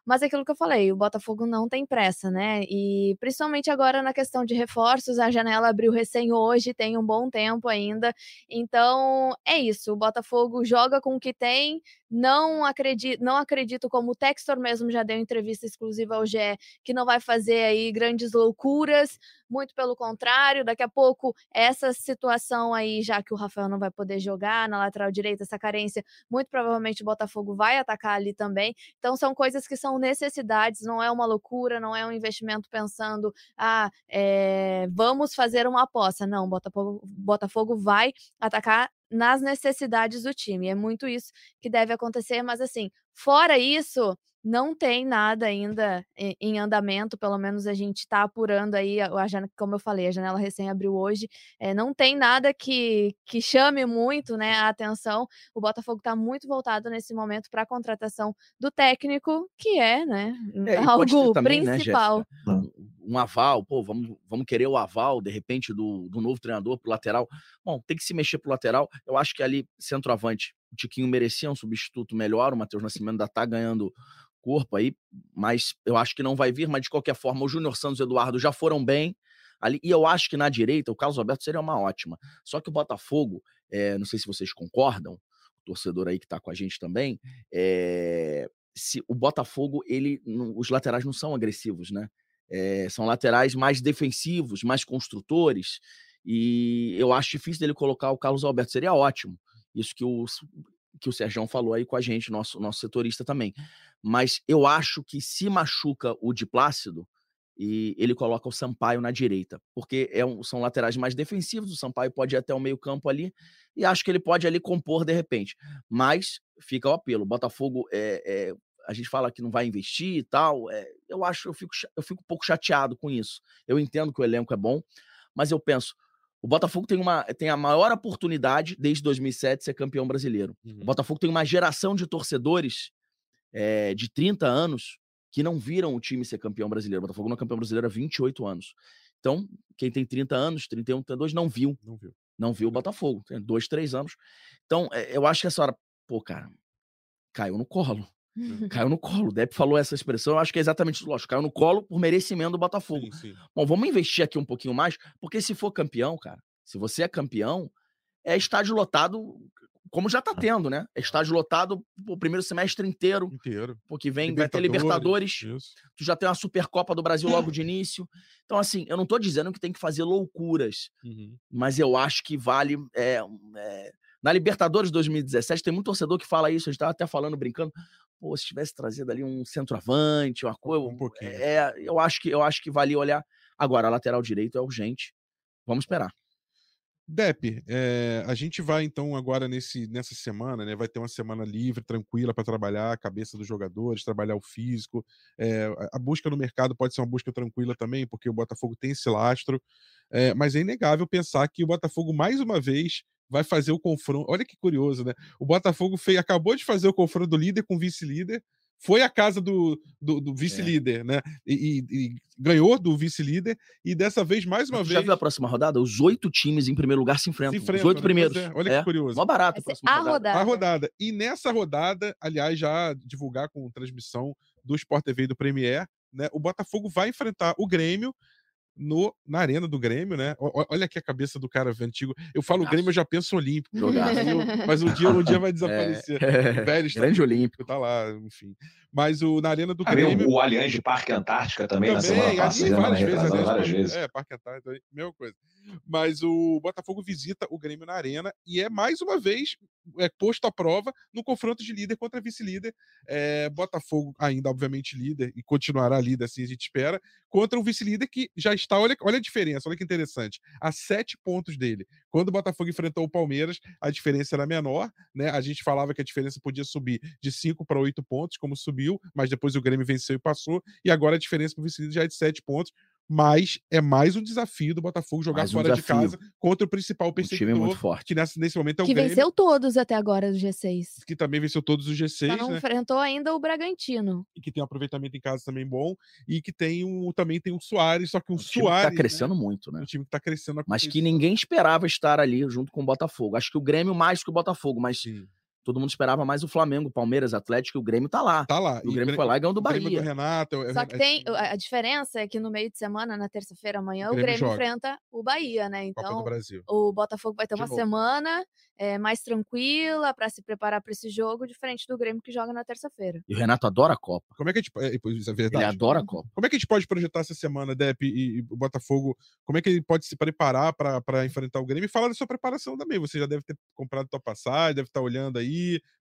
Mas é aquilo que eu falei, o Botafogo não tem pressa, né? E principalmente agora na questão de reforços, a janela abriu recém hoje, tem um bom tempo ainda. Então, é isso. O Botafogo joga com o que tem. Não acredito, não acredito como o Textor mesmo já deu entrevista exclusiva ao GE, que não vai fazer aí grandes loucuras, muito pelo contrário, daqui a pouco essa situação aí, já que o Rafael não vai poder jogar na lateral direita, essa carência, muito provavelmente o Botafogo vai atacar ali também. Então são coisas que são necessidades, não é uma loucura, não é um investimento pensando, ah, é, vamos fazer uma aposta. Não, Botafogo, Botafogo vai atacar nas necessidades do time. É muito isso que deve acontecer, mas assim, fora isso, não tem nada ainda em andamento, pelo menos a gente está apurando aí, a, como eu falei, a janela recém abriu hoje, é, não tem nada que, que chame muito né, a atenção. O Botafogo está muito voltado nesse momento para a contratação do técnico, que é, né, é, algo também, né, principal. Né, um aval, pô, vamos, vamos querer o aval, de repente, do, do novo treinador pro lateral. Bom, tem que se mexer pro lateral. Eu acho que ali, centroavante, o Tiquinho merecia um substituto melhor, o Matheus Nascimento ainda tá ganhando corpo aí, mas eu acho que não vai vir, mas de qualquer forma, o Júnior Santos e o Eduardo já foram bem ali, e eu acho que na direita o Carlos Alberto seria uma ótima. Só que o Botafogo, é, não sei se vocês concordam, o torcedor aí que tá com a gente também, é, se o Botafogo, ele, os laterais não são agressivos, né? É, são laterais mais defensivos, mais construtores, e eu acho difícil dele colocar o Carlos Alberto, seria ótimo. Isso que o, que o Sérgio falou aí com a gente, nosso, nosso setorista também. Mas eu acho que se machuca o de Plácido, e ele coloca o Sampaio na direita, porque é um, são laterais mais defensivos, o Sampaio pode ir até o meio campo ali, e acho que ele pode ali compor de repente. Mas fica o apelo, o Botafogo, é, é, a gente fala que não vai investir e tal, é, eu acho, eu fico, eu fico um pouco chateado com isso. Eu entendo que o elenco é bom, mas eu penso, o Botafogo tem, uma, tem a maior oportunidade desde 2007 de ser campeão brasileiro. Uhum. O Botafogo tem uma geração de torcedores é, de 30 anos que não viram o time ser campeão brasileiro. O Botafogo não é campeão brasileiro há 28 anos. Então, quem tem 30 anos, 31, 32, não viu. Não viu. Não viu o Botafogo. Tem dois, três anos. Então, é, eu acho que essa hora, pô, cara, caiu no colo. Caiu no colo. O Depp falou essa expressão, eu acho que é exatamente isso. Lógico, caiu no colo por merecimento do Botafogo. Sim, sim. Bom, vamos investir aqui um pouquinho mais, porque se for campeão, cara, se você é campeão, é estádio lotado, como já tá tendo, né? É estádio lotado o primeiro semestre inteiro. Inteiro. Porque vem, vai ter Libertadores. Isso. Tu já tem uma Supercopa do Brasil logo de início. Então, assim, eu não tô dizendo que tem que fazer loucuras, uhum. mas eu acho que vale. É, é, na Libertadores 2017, tem muito torcedor que fala isso, a gente tava até falando, brincando pô, se tivesse trazido ali um centroavante, uma coisa. Um pouquinho. É, eu acho que eu acho que valia olhar. Agora, a lateral direito é urgente. Vamos esperar. Dep, é, a gente vai então agora nesse, nessa semana, né? Vai ter uma semana livre, tranquila para trabalhar a cabeça dos jogadores, trabalhar o físico. É, a busca no mercado pode ser uma busca tranquila também, porque o Botafogo tem esse lastro. É, mas é inegável pensar que o Botafogo, mais uma vez, vai fazer o confronto. Olha que curioso, né? O Botafogo fez, acabou de fazer o confronto do líder com o vice-líder, foi a casa do, do, do vice-líder, é. né? E, e, e, ganhou do vice-líder, e dessa vez, mais uma Mas vez. Já viu a próxima rodada? Os oito times em primeiro lugar se enfrentam. Se enfrentam os oito né? primeiros. É. Olha que é. curioso. Mó barato a, a rodada. rodada. A rodada. E nessa rodada, aliás, já divulgar com transmissão do Sport TV e do Premier, né? O Botafogo vai enfrentar o Grêmio no, na arena do Grêmio, né? olha aqui a cabeça do cara antigo. Eu falo Jogaço. Grêmio, eu já penso olímpico. Mas um dia, um dia vai desaparecer. É, Velho, grande olímpico. Tá lá, enfim. Mas o, na arena do ah, Grêmio. O Allianz de Parque Antártica também, também na semana passada. Várias, vezes, várias vezes. É, Parque Antártica, mesma coisa. Mas o Botafogo visita o Grêmio na arena e é mais uma vez é, posto à prova no confronto de líder contra vice-líder. É, Botafogo ainda, obviamente, líder e continuará líder, assim a gente espera, contra o vice-líder que já está, olha, olha a diferença, olha que interessante, a sete pontos dele. Quando o Botafogo enfrentou o Palmeiras, a diferença era menor, né? A gente falava que a diferença podia subir de cinco para oito pontos, como subiu, mas depois o Grêmio venceu e passou, e agora a diferença para o vice-líder já é de sete pontos mas é mais um desafio do Botafogo jogar um fora desafio. de casa contra o principal perseguidor. Um time muito forte. Que nesse, nesse momento é o Que Grêmio, venceu todos até agora do G6. Que também venceu todos os G6. Só não né? enfrentou ainda o Bragantino. E que tem um aproveitamento em casa também bom. E que tem um, também tem um Soares, só que um, um Soares. Que tá crescendo né? muito, né? Um time que tá crescendo. Mas que ninguém esperava estar ali junto com o Botafogo. Acho que o Grêmio mais que o Botafogo, mas. Sim todo mundo esperava mais o Flamengo, Palmeiras, Atlético e o Grêmio tá lá. Tá lá. E o Grêmio foi lá e ganhou do Bahia. Do Renato, Só que tem a diferença é que no meio de semana, na terça-feira amanhã, o Grêmio, o Grêmio enfrenta o Bahia, né? Então, o Botafogo vai ter de uma novo. semana é, mais tranquila para se preparar para esse jogo, diferente do Grêmio que joga na terça-feira. E o Renato adora a Copa. Como é que a gente, é, isso é verdade. Ele adora a Copa. Como é que a gente pode projetar essa semana, Dep e, o Botafogo? Como é que ele pode se preparar para enfrentar o Grêmio? E falar da sua preparação também. Você já deve ter comprado sua passagem, deve estar olhando aí,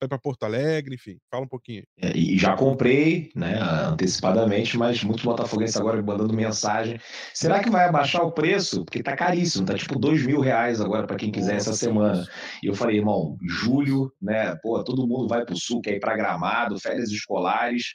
vai para Porto Alegre, enfim. Fala um pouquinho. É, e já comprei, né, antecipadamente, mas muitos botafoguenses agora me mandando mensagem. Será que vai abaixar o preço? Porque tá caríssimo, tá tipo dois mil reais agora para quem quiser Nossa, essa semana. E eu falei, irmão, julho, né? Pô, todo mundo vai para o sul, quer ir para Gramado, férias escolares,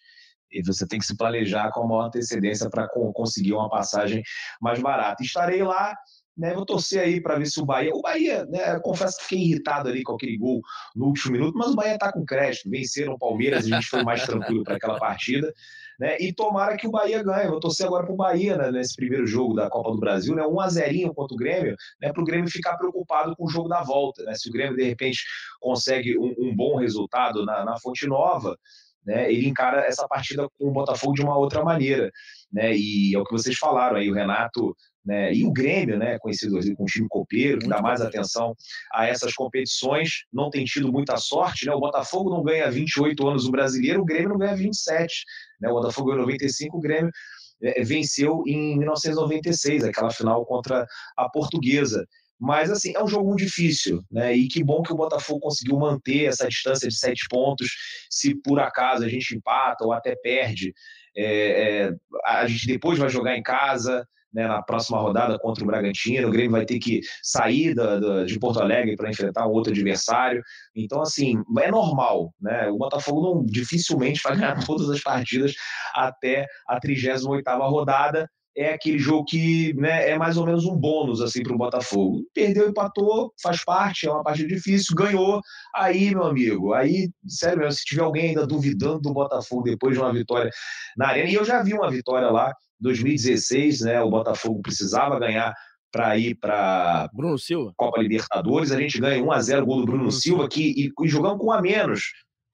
e você tem que se planejar com a maior antecedência para conseguir uma passagem mais barata. Estarei lá, né? Vou torcer aí para ver se o Bahia. O Bahia, né? Confesso que fiquei irritado ali com aquele gol no último minuto, mas o Bahia está com crédito. Venceram o Palmeiras, a gente foi mais tranquilo para aquela partida. Né? E tomara que o Bahia ganhe. Vou torcer agora para o Bahia né, nesse primeiro jogo da Copa do Brasil, né? 1 a 0 contra o Grêmio, né? Para o Grêmio ficar preocupado com o jogo da volta. Né? Se o Grêmio, de repente, consegue um, um bom resultado na, na Fonte Nova, né, ele encara essa partida com o Botafogo de uma outra maneira. Né, e é o que vocês falaram aí, o Renato né, e o Grêmio, né, conhecido como time copeiro, que dá mais atenção a essas competições, não tem tido muita sorte. Né, o Botafogo não ganha 28 anos o brasileiro, o Grêmio não ganha 27. Né, o Botafogo ganhou 95, o Grêmio é, venceu em 1996, aquela final contra a Portuguesa. Mas, assim, é um jogo muito difícil, né? E que bom que o Botafogo conseguiu manter essa distância de sete pontos. Se por acaso a gente empata ou até perde, é, é, a gente depois vai jogar em casa, né, na próxima rodada contra o Bragantino. O Grêmio vai ter que sair da, da, de Porto Alegre para enfrentar um outro adversário. Então, assim, é normal. Né? O Botafogo não, dificilmente vai ganhar todas as partidas até a 38 rodada é aquele jogo que né, é mais ou menos um bônus assim para o Botafogo. Perdeu, empatou, faz parte, é uma partida difícil, ganhou. Aí, meu amigo, aí, sério mesmo, se tiver alguém ainda duvidando do Botafogo depois de uma vitória na Arena, e eu já vi uma vitória lá, 2016, né? O Botafogo precisava ganhar para ir para Bruno Silva Copa Libertadores, a gente ganha 1 a 0 gol do Bruno Silva que e, e jogamos com um a menos,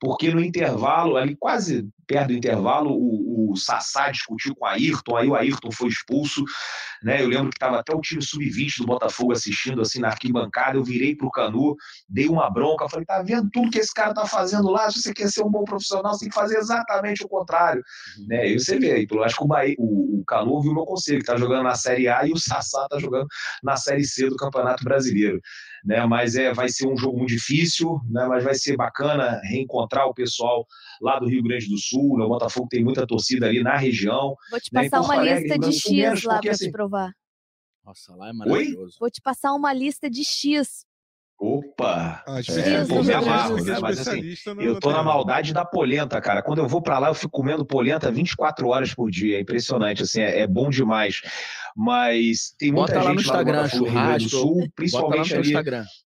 porque no intervalo, ali quase perto do intervalo, o, o Sassá discutiu com o Ayrton, aí o Ayrton foi expulso, né? Eu lembro que estava até o time sub-20 do Botafogo assistindo assim na arquibancada, eu virei pro Canu, dei uma bronca, falei, tá vendo tudo que esse cara tá fazendo lá? Se você quer ser um bom profissional, você tem que fazer exatamente o contrário, uhum. né? E você vê aí, acho que o, Bahia, o, o Canu ouviu o meu conselho, que tá jogando na Série A e o Sassá tá jogando na Série C do Campeonato Brasileiro, né? Mas é, vai ser um jogo muito difícil, né? Mas vai ser bacana reencontrar o pessoal lá do Rio Grande do Sul, né? o Botafogo tem muita torcida ali na região. Vou te né? passar uma Alegre, lista de X lá para assim... te provar. Nossa, lá é maravilhoso. Oi? Vou te passar uma lista de X Opa! Ah, é, pô, me amarro, né? Mas assim, eu tô na maldade da polenta, cara. Quando eu vou para lá, eu fico comendo polenta 24 horas por dia. É impressionante, assim, é, é bom demais. Mas tem muita Bota gente lá no Instagram, lá no Rio do Sul, principalmente ali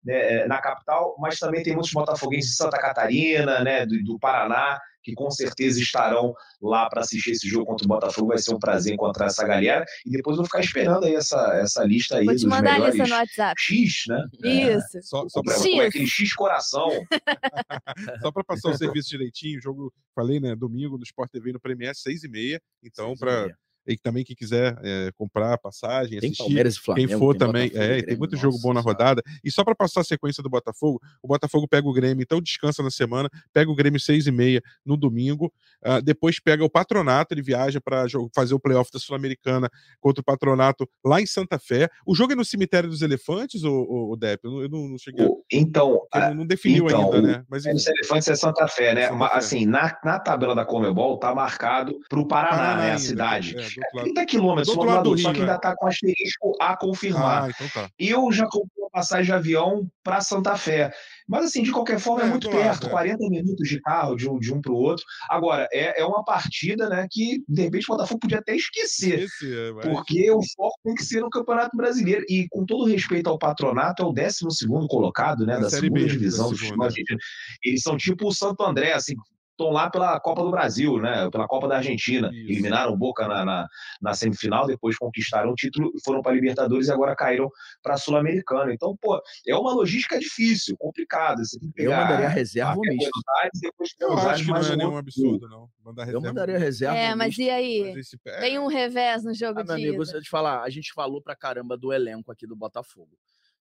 né, na capital, mas também tem muitos botafoguenses de Santa Catarina, né, do, do Paraná, que com certeza estarão lá para assistir esse jogo contra o Botafogo. Vai ser um prazer encontrar essa galera. E depois eu vou ficar esperando aí essa, essa lista aí. Vou te dos mandar a melhores lista no WhatsApp. X, né? Isso. É, Só, só pra, X. como é aquele X coração. só pra passar o serviço direitinho, o jogo, falei, né? Domingo no Sport TV no Premier, 6 e meia. Então, Seis e também quem quiser é, comprar passagem, Tem assistir. Palmeiras e Flamengo. Quem for tem também, Botafogo é, tem Grêmio, muito jogo nossa bom na rodada. E só para passar a sequência do Botafogo, o Botafogo pega o Grêmio, então descansa na semana, pega o Grêmio seis e meia no domingo, ah, depois pega o Patronato, ele viaja para fazer o playoff da Sul-Americana contra o Patronato lá em Santa Fé. O jogo é no Cemitério dos Elefantes, o, o, o Dep? Eu não, eu não- cheguei, a- O- Então, não, não definiu então, ainda, o- né? Mas Os Elefantes é Santa Fé, né? Santa Fé. Assim, na, na tabela da Comebol tá marcado pro Paraná, Paraná né? A ainda, cidade. é, lado. 30 quilômetros, Do outro do lado do só Rio, que é. ainda tá com asterisco a confirmar. Ah, então tá. Eu já comprei uma passagem de avião para Santa Fé. Mas, assim, de qualquer forma, é, É, muito do lado, perto, é. 40 minutos de carro de um, de um para o outro. Agora, é, é uma partida né, que, de repente, o Botafogo podia até esquecer. Esqueci, é, mas- Porque o foco tem que ser no Campeonato Brasileiro. E, com todo respeito ao patronato, é o 12 colocado né, Da segunda B, da divisão do futebol é. argentino. Eles são tipo o Santo André, assim, estão lá pela Copa do Brasil, né? Pela Copa da Argentina. Isso. Eliminaram o Boca na, na, na semifinal, depois conquistaram o título, foram para a Libertadores e agora caíram para a Sul-Americana. Então, pô, é uma logística difícil, complicada. Você tem que Eu pegar mandaria reserva ou até misto. Buenos Aires e depois Eu acho que não é um nenhum absurdo, não. Mandar Eu reserva. mandaria reserva É, mas misto. e aí? Tem um revés no jogo Ah, meu de amigo, ida. eu te falar, a gente falou pra caramba do elenco aqui do Botafogo.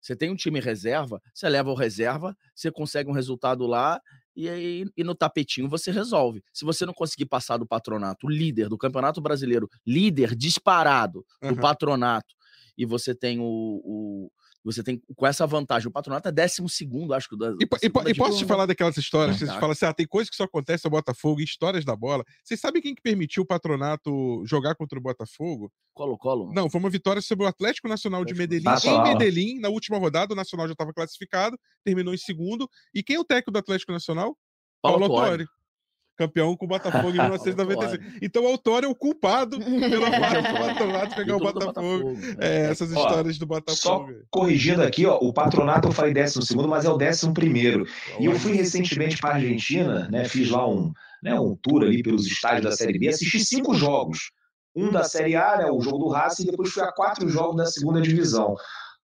Você tem um time reserva, você leva o reserva, você consegue um resultado lá e, aí, e no tapetinho você resolve. Se você não conseguir passar do patronato, líder do Campeonato Brasileiro, líder disparado do Aham. patronato, e você tem o, o- você tem com essa vantagem, o patronato é décimo segundo, acho que da, E, e e posso te divisão. falar daquelas histórias que Tá. falam assim: ah, tem coisa que só acontece no Botafogo, histórias da bola. Vocês sabem quem que permitiu o patronato jogar contra o Botafogo? Colo-Colo? Não, foi uma vitória sobre o Atlético Nacional de Medellín. Nacional. Em Medellín, na última rodada, o Nacional já estava classificado, terminou em segundo. E quem é o técnico do Atlético Nacional? Paulo Paulo. Campeão com o Botafogo em Paulo 1996. Então o Autório é o culpado pelo fato do patronato pegar o do Botafogo. né? É, essas Ó, histórias do Só Botafogo. corrigindo aqui, ó, o patronato eu falei 12, mas é o 11. E eu fui recentemente para a Argentina, né? Fiz lá um, né, um tour ali pelos estádios da Série B, assisti cinco jogos. Um da Série A, né, o jogo do Racing, e depois fui a quatro jogos da segunda divisão.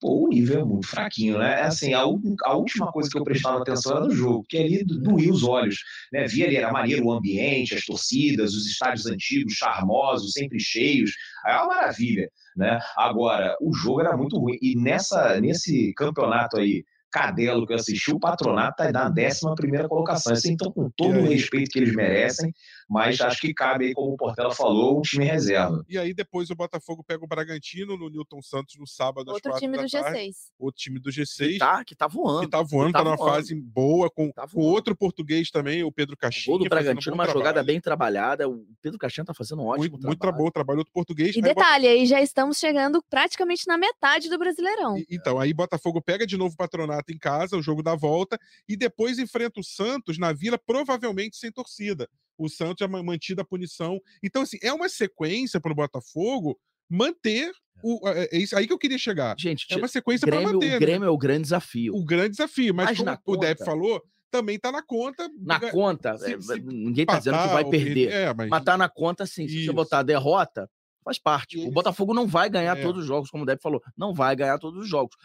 Pô, o nível é muito fraquinho, né? É Assim, a, a última coisa que eu prestava atenção era no jogo, que ali do- doía os olhos. Né? Via ali, era maneiro o ambiente, as torcidas, os estádios antigos, charmosos, sempre cheios. É uma maravilha, né? Agora, o jogo era muito ruim. E nessa, nesse campeonato aí, Cadelo que eu assisti, o patronato está na 11 colocação. Assim, então, com todo o respeito que eles merecem, mas acho que cabe aí, como o Portela falou, um time reserva. E aí depois o Botafogo pega o Bragantino no Newton Santos no sábado às Outro time da do tarde. G6. Outro time do Que G6. tá, que tá Que voando. tá voando, tá tá numa voando. fase boa, com, Tá com outro português também, o Pedro O Caixinha. gol do um Bragantino, bom uma jogada trabalho. bem trabalhada. O Pedro Caixinha tá fazendo um ótimo muito, muito trabalho. bom o trabalho do português. E Aí Bota- detalhe, aí já estamos chegando praticamente na metade do Brasileirão. E- Então, aí Botafogo pega de novo o Patronato em casa, o jogo da volta, e depois enfrenta o Santos na Vila, provavelmente sem torcida. O Santos ma- mantida a punição. Então, assim, é uma sequência para o Botafogo manter o. É, é isso aí que eu queria chegar. Gente, É uma sequência para manter. o né? Grêmio é o grande desafio. O grande desafio. Mas, Mas como o Depp conta- falou, também tá na conta. Na ga- conta, se- é, se ninguém tá dizendo que vai perder. É, mas. Mas tá na conta, sim. Se você Isso. botar a derrota, faz parte. E O Botafogo não vai ganhar É. todos os jogos, como o Depp falou. Não vai ganhar todos os jogos.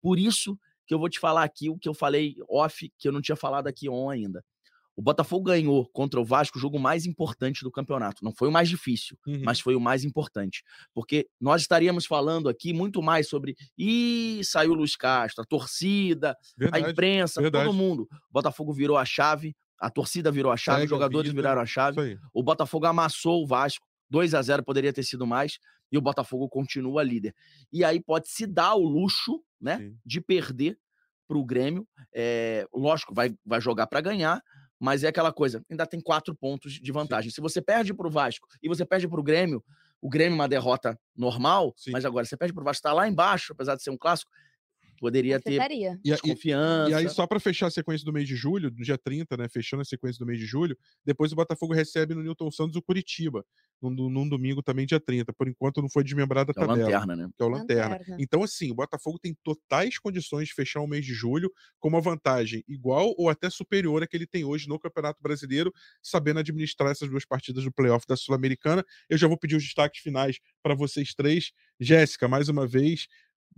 Por isso que eu vou te falar aqui o que eu falei off, que eu não tinha falado aqui on ainda. O Botafogo ganhou contra o Vasco o jogo mais importante do campeonato. Não foi o mais difícil, Uhum. mas foi o mais importante. Porque nós estaríamos falando aqui muito mais sobre. Ih, saiu o Luiz Castro, a torcida, a Verdade. imprensa, verdade. todo mundo. O Botafogo virou a chave, a torcida virou a chave, os a jogadores vida. viraram a chave. O Botafogo amassou o Vasco, 2 a 0 poderia ter sido mais, e o Botafogo continua líder. E aí pode se dar o luxo, né, Sim. de perder para o Grêmio. É, lógico, vai, vai jogar para ganhar, mas é aquela coisa, ainda tem quatro pontos de vantagem. Se você perde para o Vasco e você perde para o Grêmio, o Grêmio é uma derrota normal, Sim. mas agora você perde para o Vasco, está lá embaixo, apesar de ser um clássico, poderia ter Afetaria. E, a- e- desconfiança. E aí, só para fechar a sequência do mês de julho, no dia 30, né? Fechando a sequência do mês de julho, depois o Botafogo recebe no Newton Santos o Curitiba, num, do- num domingo também, dia 30. Por enquanto, não foi desmembrada a Que é tabela. lanterna, né? Que é o Lanterna. Lanterna. Então, assim, o Botafogo tem totais condições de fechar o mês de julho com uma vantagem igual ou até superior à que ele tem hoje no Campeonato Brasileiro, sabendo administrar essas duas partidas do playoff da Sul-Americana. Eu já vou pedir os destaques finais para vocês três. Jéssica, mais uma vez,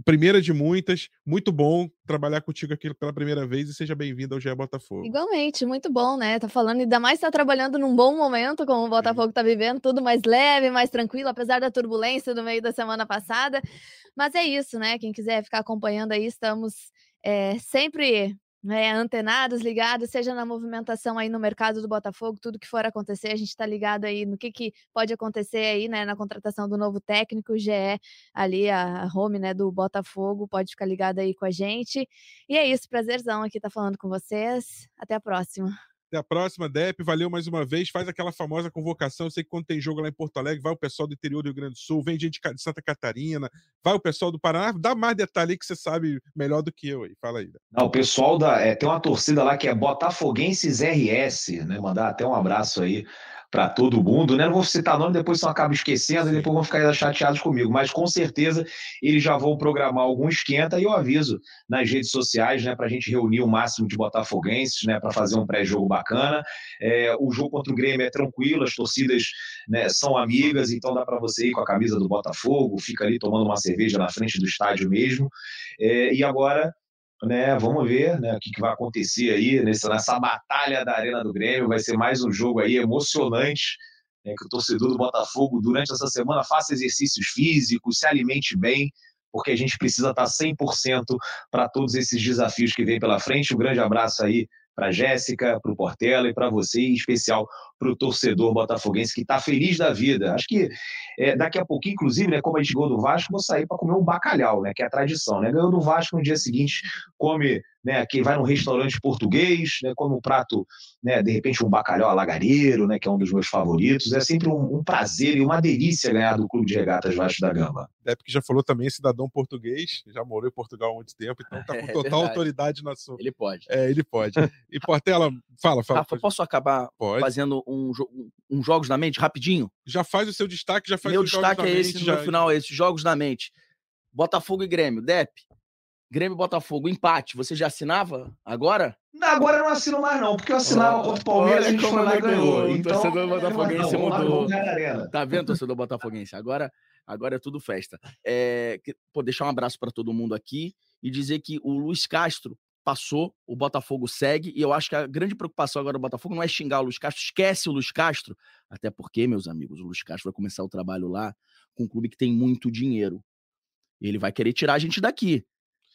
primeira de muitas, muito bom trabalhar contigo aqui pela primeira vez e seja bem-vindo ao GE Botafogo. Igualmente, muito bom, né? Tá falando, ainda mais tá trabalhando num bom momento, como o Botafogo tá vivendo, tudo mais leve, mais tranquilo, apesar da turbulência do meio da semana passada. Mas é isso, né? Quem quiser ficar acompanhando aí, estamos eh, sempre né, antenados, ligados, seja na movimentação aí no mercado do Botafogo, tudo que for acontecer, a gente tá ligado aí no que, que pode acontecer aí, né? Na contratação do novo técnico, o GE ali, a home, né, do Botafogo, pode ficar ligado aí com a gente. E é isso, prazerzão aqui estar falando com vocês. Até a próxima. Até a próxima, Dep. Valeu mais uma vez. Faz aquela famosa convocação. Eu sei que quando tem jogo lá em Porto Alegre, vai o pessoal do interior do Rio Grande do Sul, vem gente de Santa Catarina, vai o pessoal do Paraná. Dá mais detalhe aí que você sabe melhor do que eu aí. Fala aí. Não, o pessoal da. é, tem uma torcida lá que é Botafoguenses RS, né? Mandar até um abraço aí para todo mundo, né? Não vou citar nome, depois eu acabo esquecendo e depois vão ficar chateados comigo, mas com certeza eles já vão programar algum esquenta e eu aviso nas redes sociais, né? Para a gente reunir o máximo de botafoguenses, né? Para fazer um pré-jogo bacana. É, o jogo contra o Grêmio é tranquilo, as torcidas né, são amigas, então dá para você ir com a camisa do Botafogo, fica ali tomando uma cerveja na frente do estádio mesmo. É, e agora né? Vamos ver né, o que, que vai acontecer aí nessa, nessa batalha da Arena do Grêmio. Vai ser mais um jogo aí emocionante. né, que o torcedor do Botafogo, durante essa semana, faça exercícios físicos, se alimente bem, porque a gente precisa estar 100% para todos esses desafios que vem pela frente. Um grande abraço aí para Jéssica, para o Portela e para você, em especial para o torcedor botafoguense que está feliz da vida. Acho que é, daqui a pouquinho, inclusive, né, como a gente ganhou do Vasco, vou sair para comer um bacalhau, né, que é a tradição. Né? Ganhou do Vasco no dia seguinte, come, né, quem vai num restaurante português, né, come um prato, né, de repente um bacalhau alagareiro, né, que é um dos meus favoritos. É sempre um, um prazer e uma delícia ganhar do Clube de Regatas Vasco da Gama. Dep que já falou também, cidadão português, já morou em Portugal há muito tempo, então tá com É total verdade. autoridade na sua. Ele pode. É, ele pode. E Portela, fala, fala. Rafa, posso acabar Pode. fazendo um, um Jogos na Mente rapidinho? Já faz o seu destaque, já faz Meu jogos destaque é esse mente, no já- final, é esse, Jogos na Mente. Botafogo e Grêmio. Dep, Grêmio e Botafogo, empate. Você já assinava agora? Agora eu não assino mais, não, porque eu assinava Ó, contra o Palmeiras e a gente foi lá e ganhou. o Então, torcedor botafoguense lá, mudou. arena. Tá vendo, torcedor botafoguense? Agora, agora é tudo festa. É, que- pô, deixar um abraço para todo mundo aqui e dizer que o Luiz Castro passou, o Botafogo segue, e eu acho que a grande preocupação agora do Botafogo não é xingar o Luiz Castro, esquece o Luiz Castro, até porque, meus amigos, o Luiz Castro vai começar o trabalho lá com um clube que tem muito dinheiro. E ele vai querer tirar a gente daqui.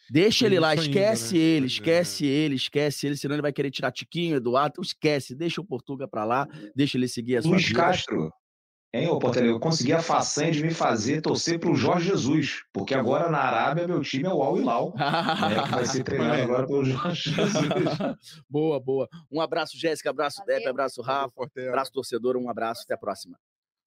Deixa ele lá, isso ainda, esquece né? ele, é. esquece ele, esquece ele, senão ele vai querer tirar Tiquinho, Eduardo, esquece, deixa o Portuga pra lá, deixa ele seguir a sua Luiz vida. Castro, hein, ô Portela, eu consegui a façanha de me fazer torcer pro Jorge Jesus, porque agora na Arábia meu time é o Al Hilal, né, que vai ser treinado agora pelo Jorge Jesus. boa, boa. Um abraço, Jéssica, abraço, Valeu. Depp, abraço, Rafa, Portela. abraço, torcedor, um abraço, até a próxima.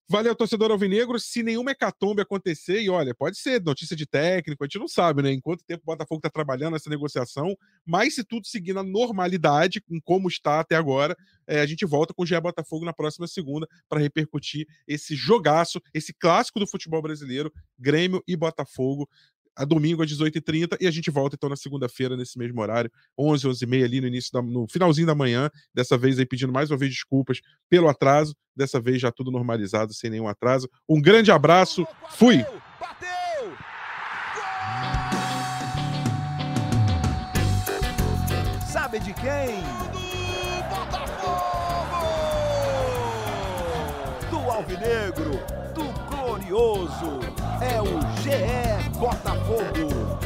Valeu, torcedor alvinegro. Se nenhuma hecatombe acontecer, e olha, pode ser notícia de técnico, a gente não sabe, né? Em quanto tempo o Botafogo está trabalhando nessa negociação, mas se tudo seguir na normalidade, em como está até agora, eh, a gente volta com o GE Botafogo na próxima segunda para repercutir esse jogaço, esse clássico do futebol brasileiro, Grêmio e Botafogo. A domingo às 18h30 e a gente volta então na segunda-feira, nesse mesmo horário, 11, 11h30 ali no início, da, no finalzinho da manhã. Dessa vez aí pedindo mais uma vez desculpas pelo atraso. Dessa vez já tudo normalizado, sem nenhum atraso. Um grande abraço. Fui! Bateu! Sabe de quem? Do Botafogo! Do Alvinegro, do Glorioso. É o GE Botafogo.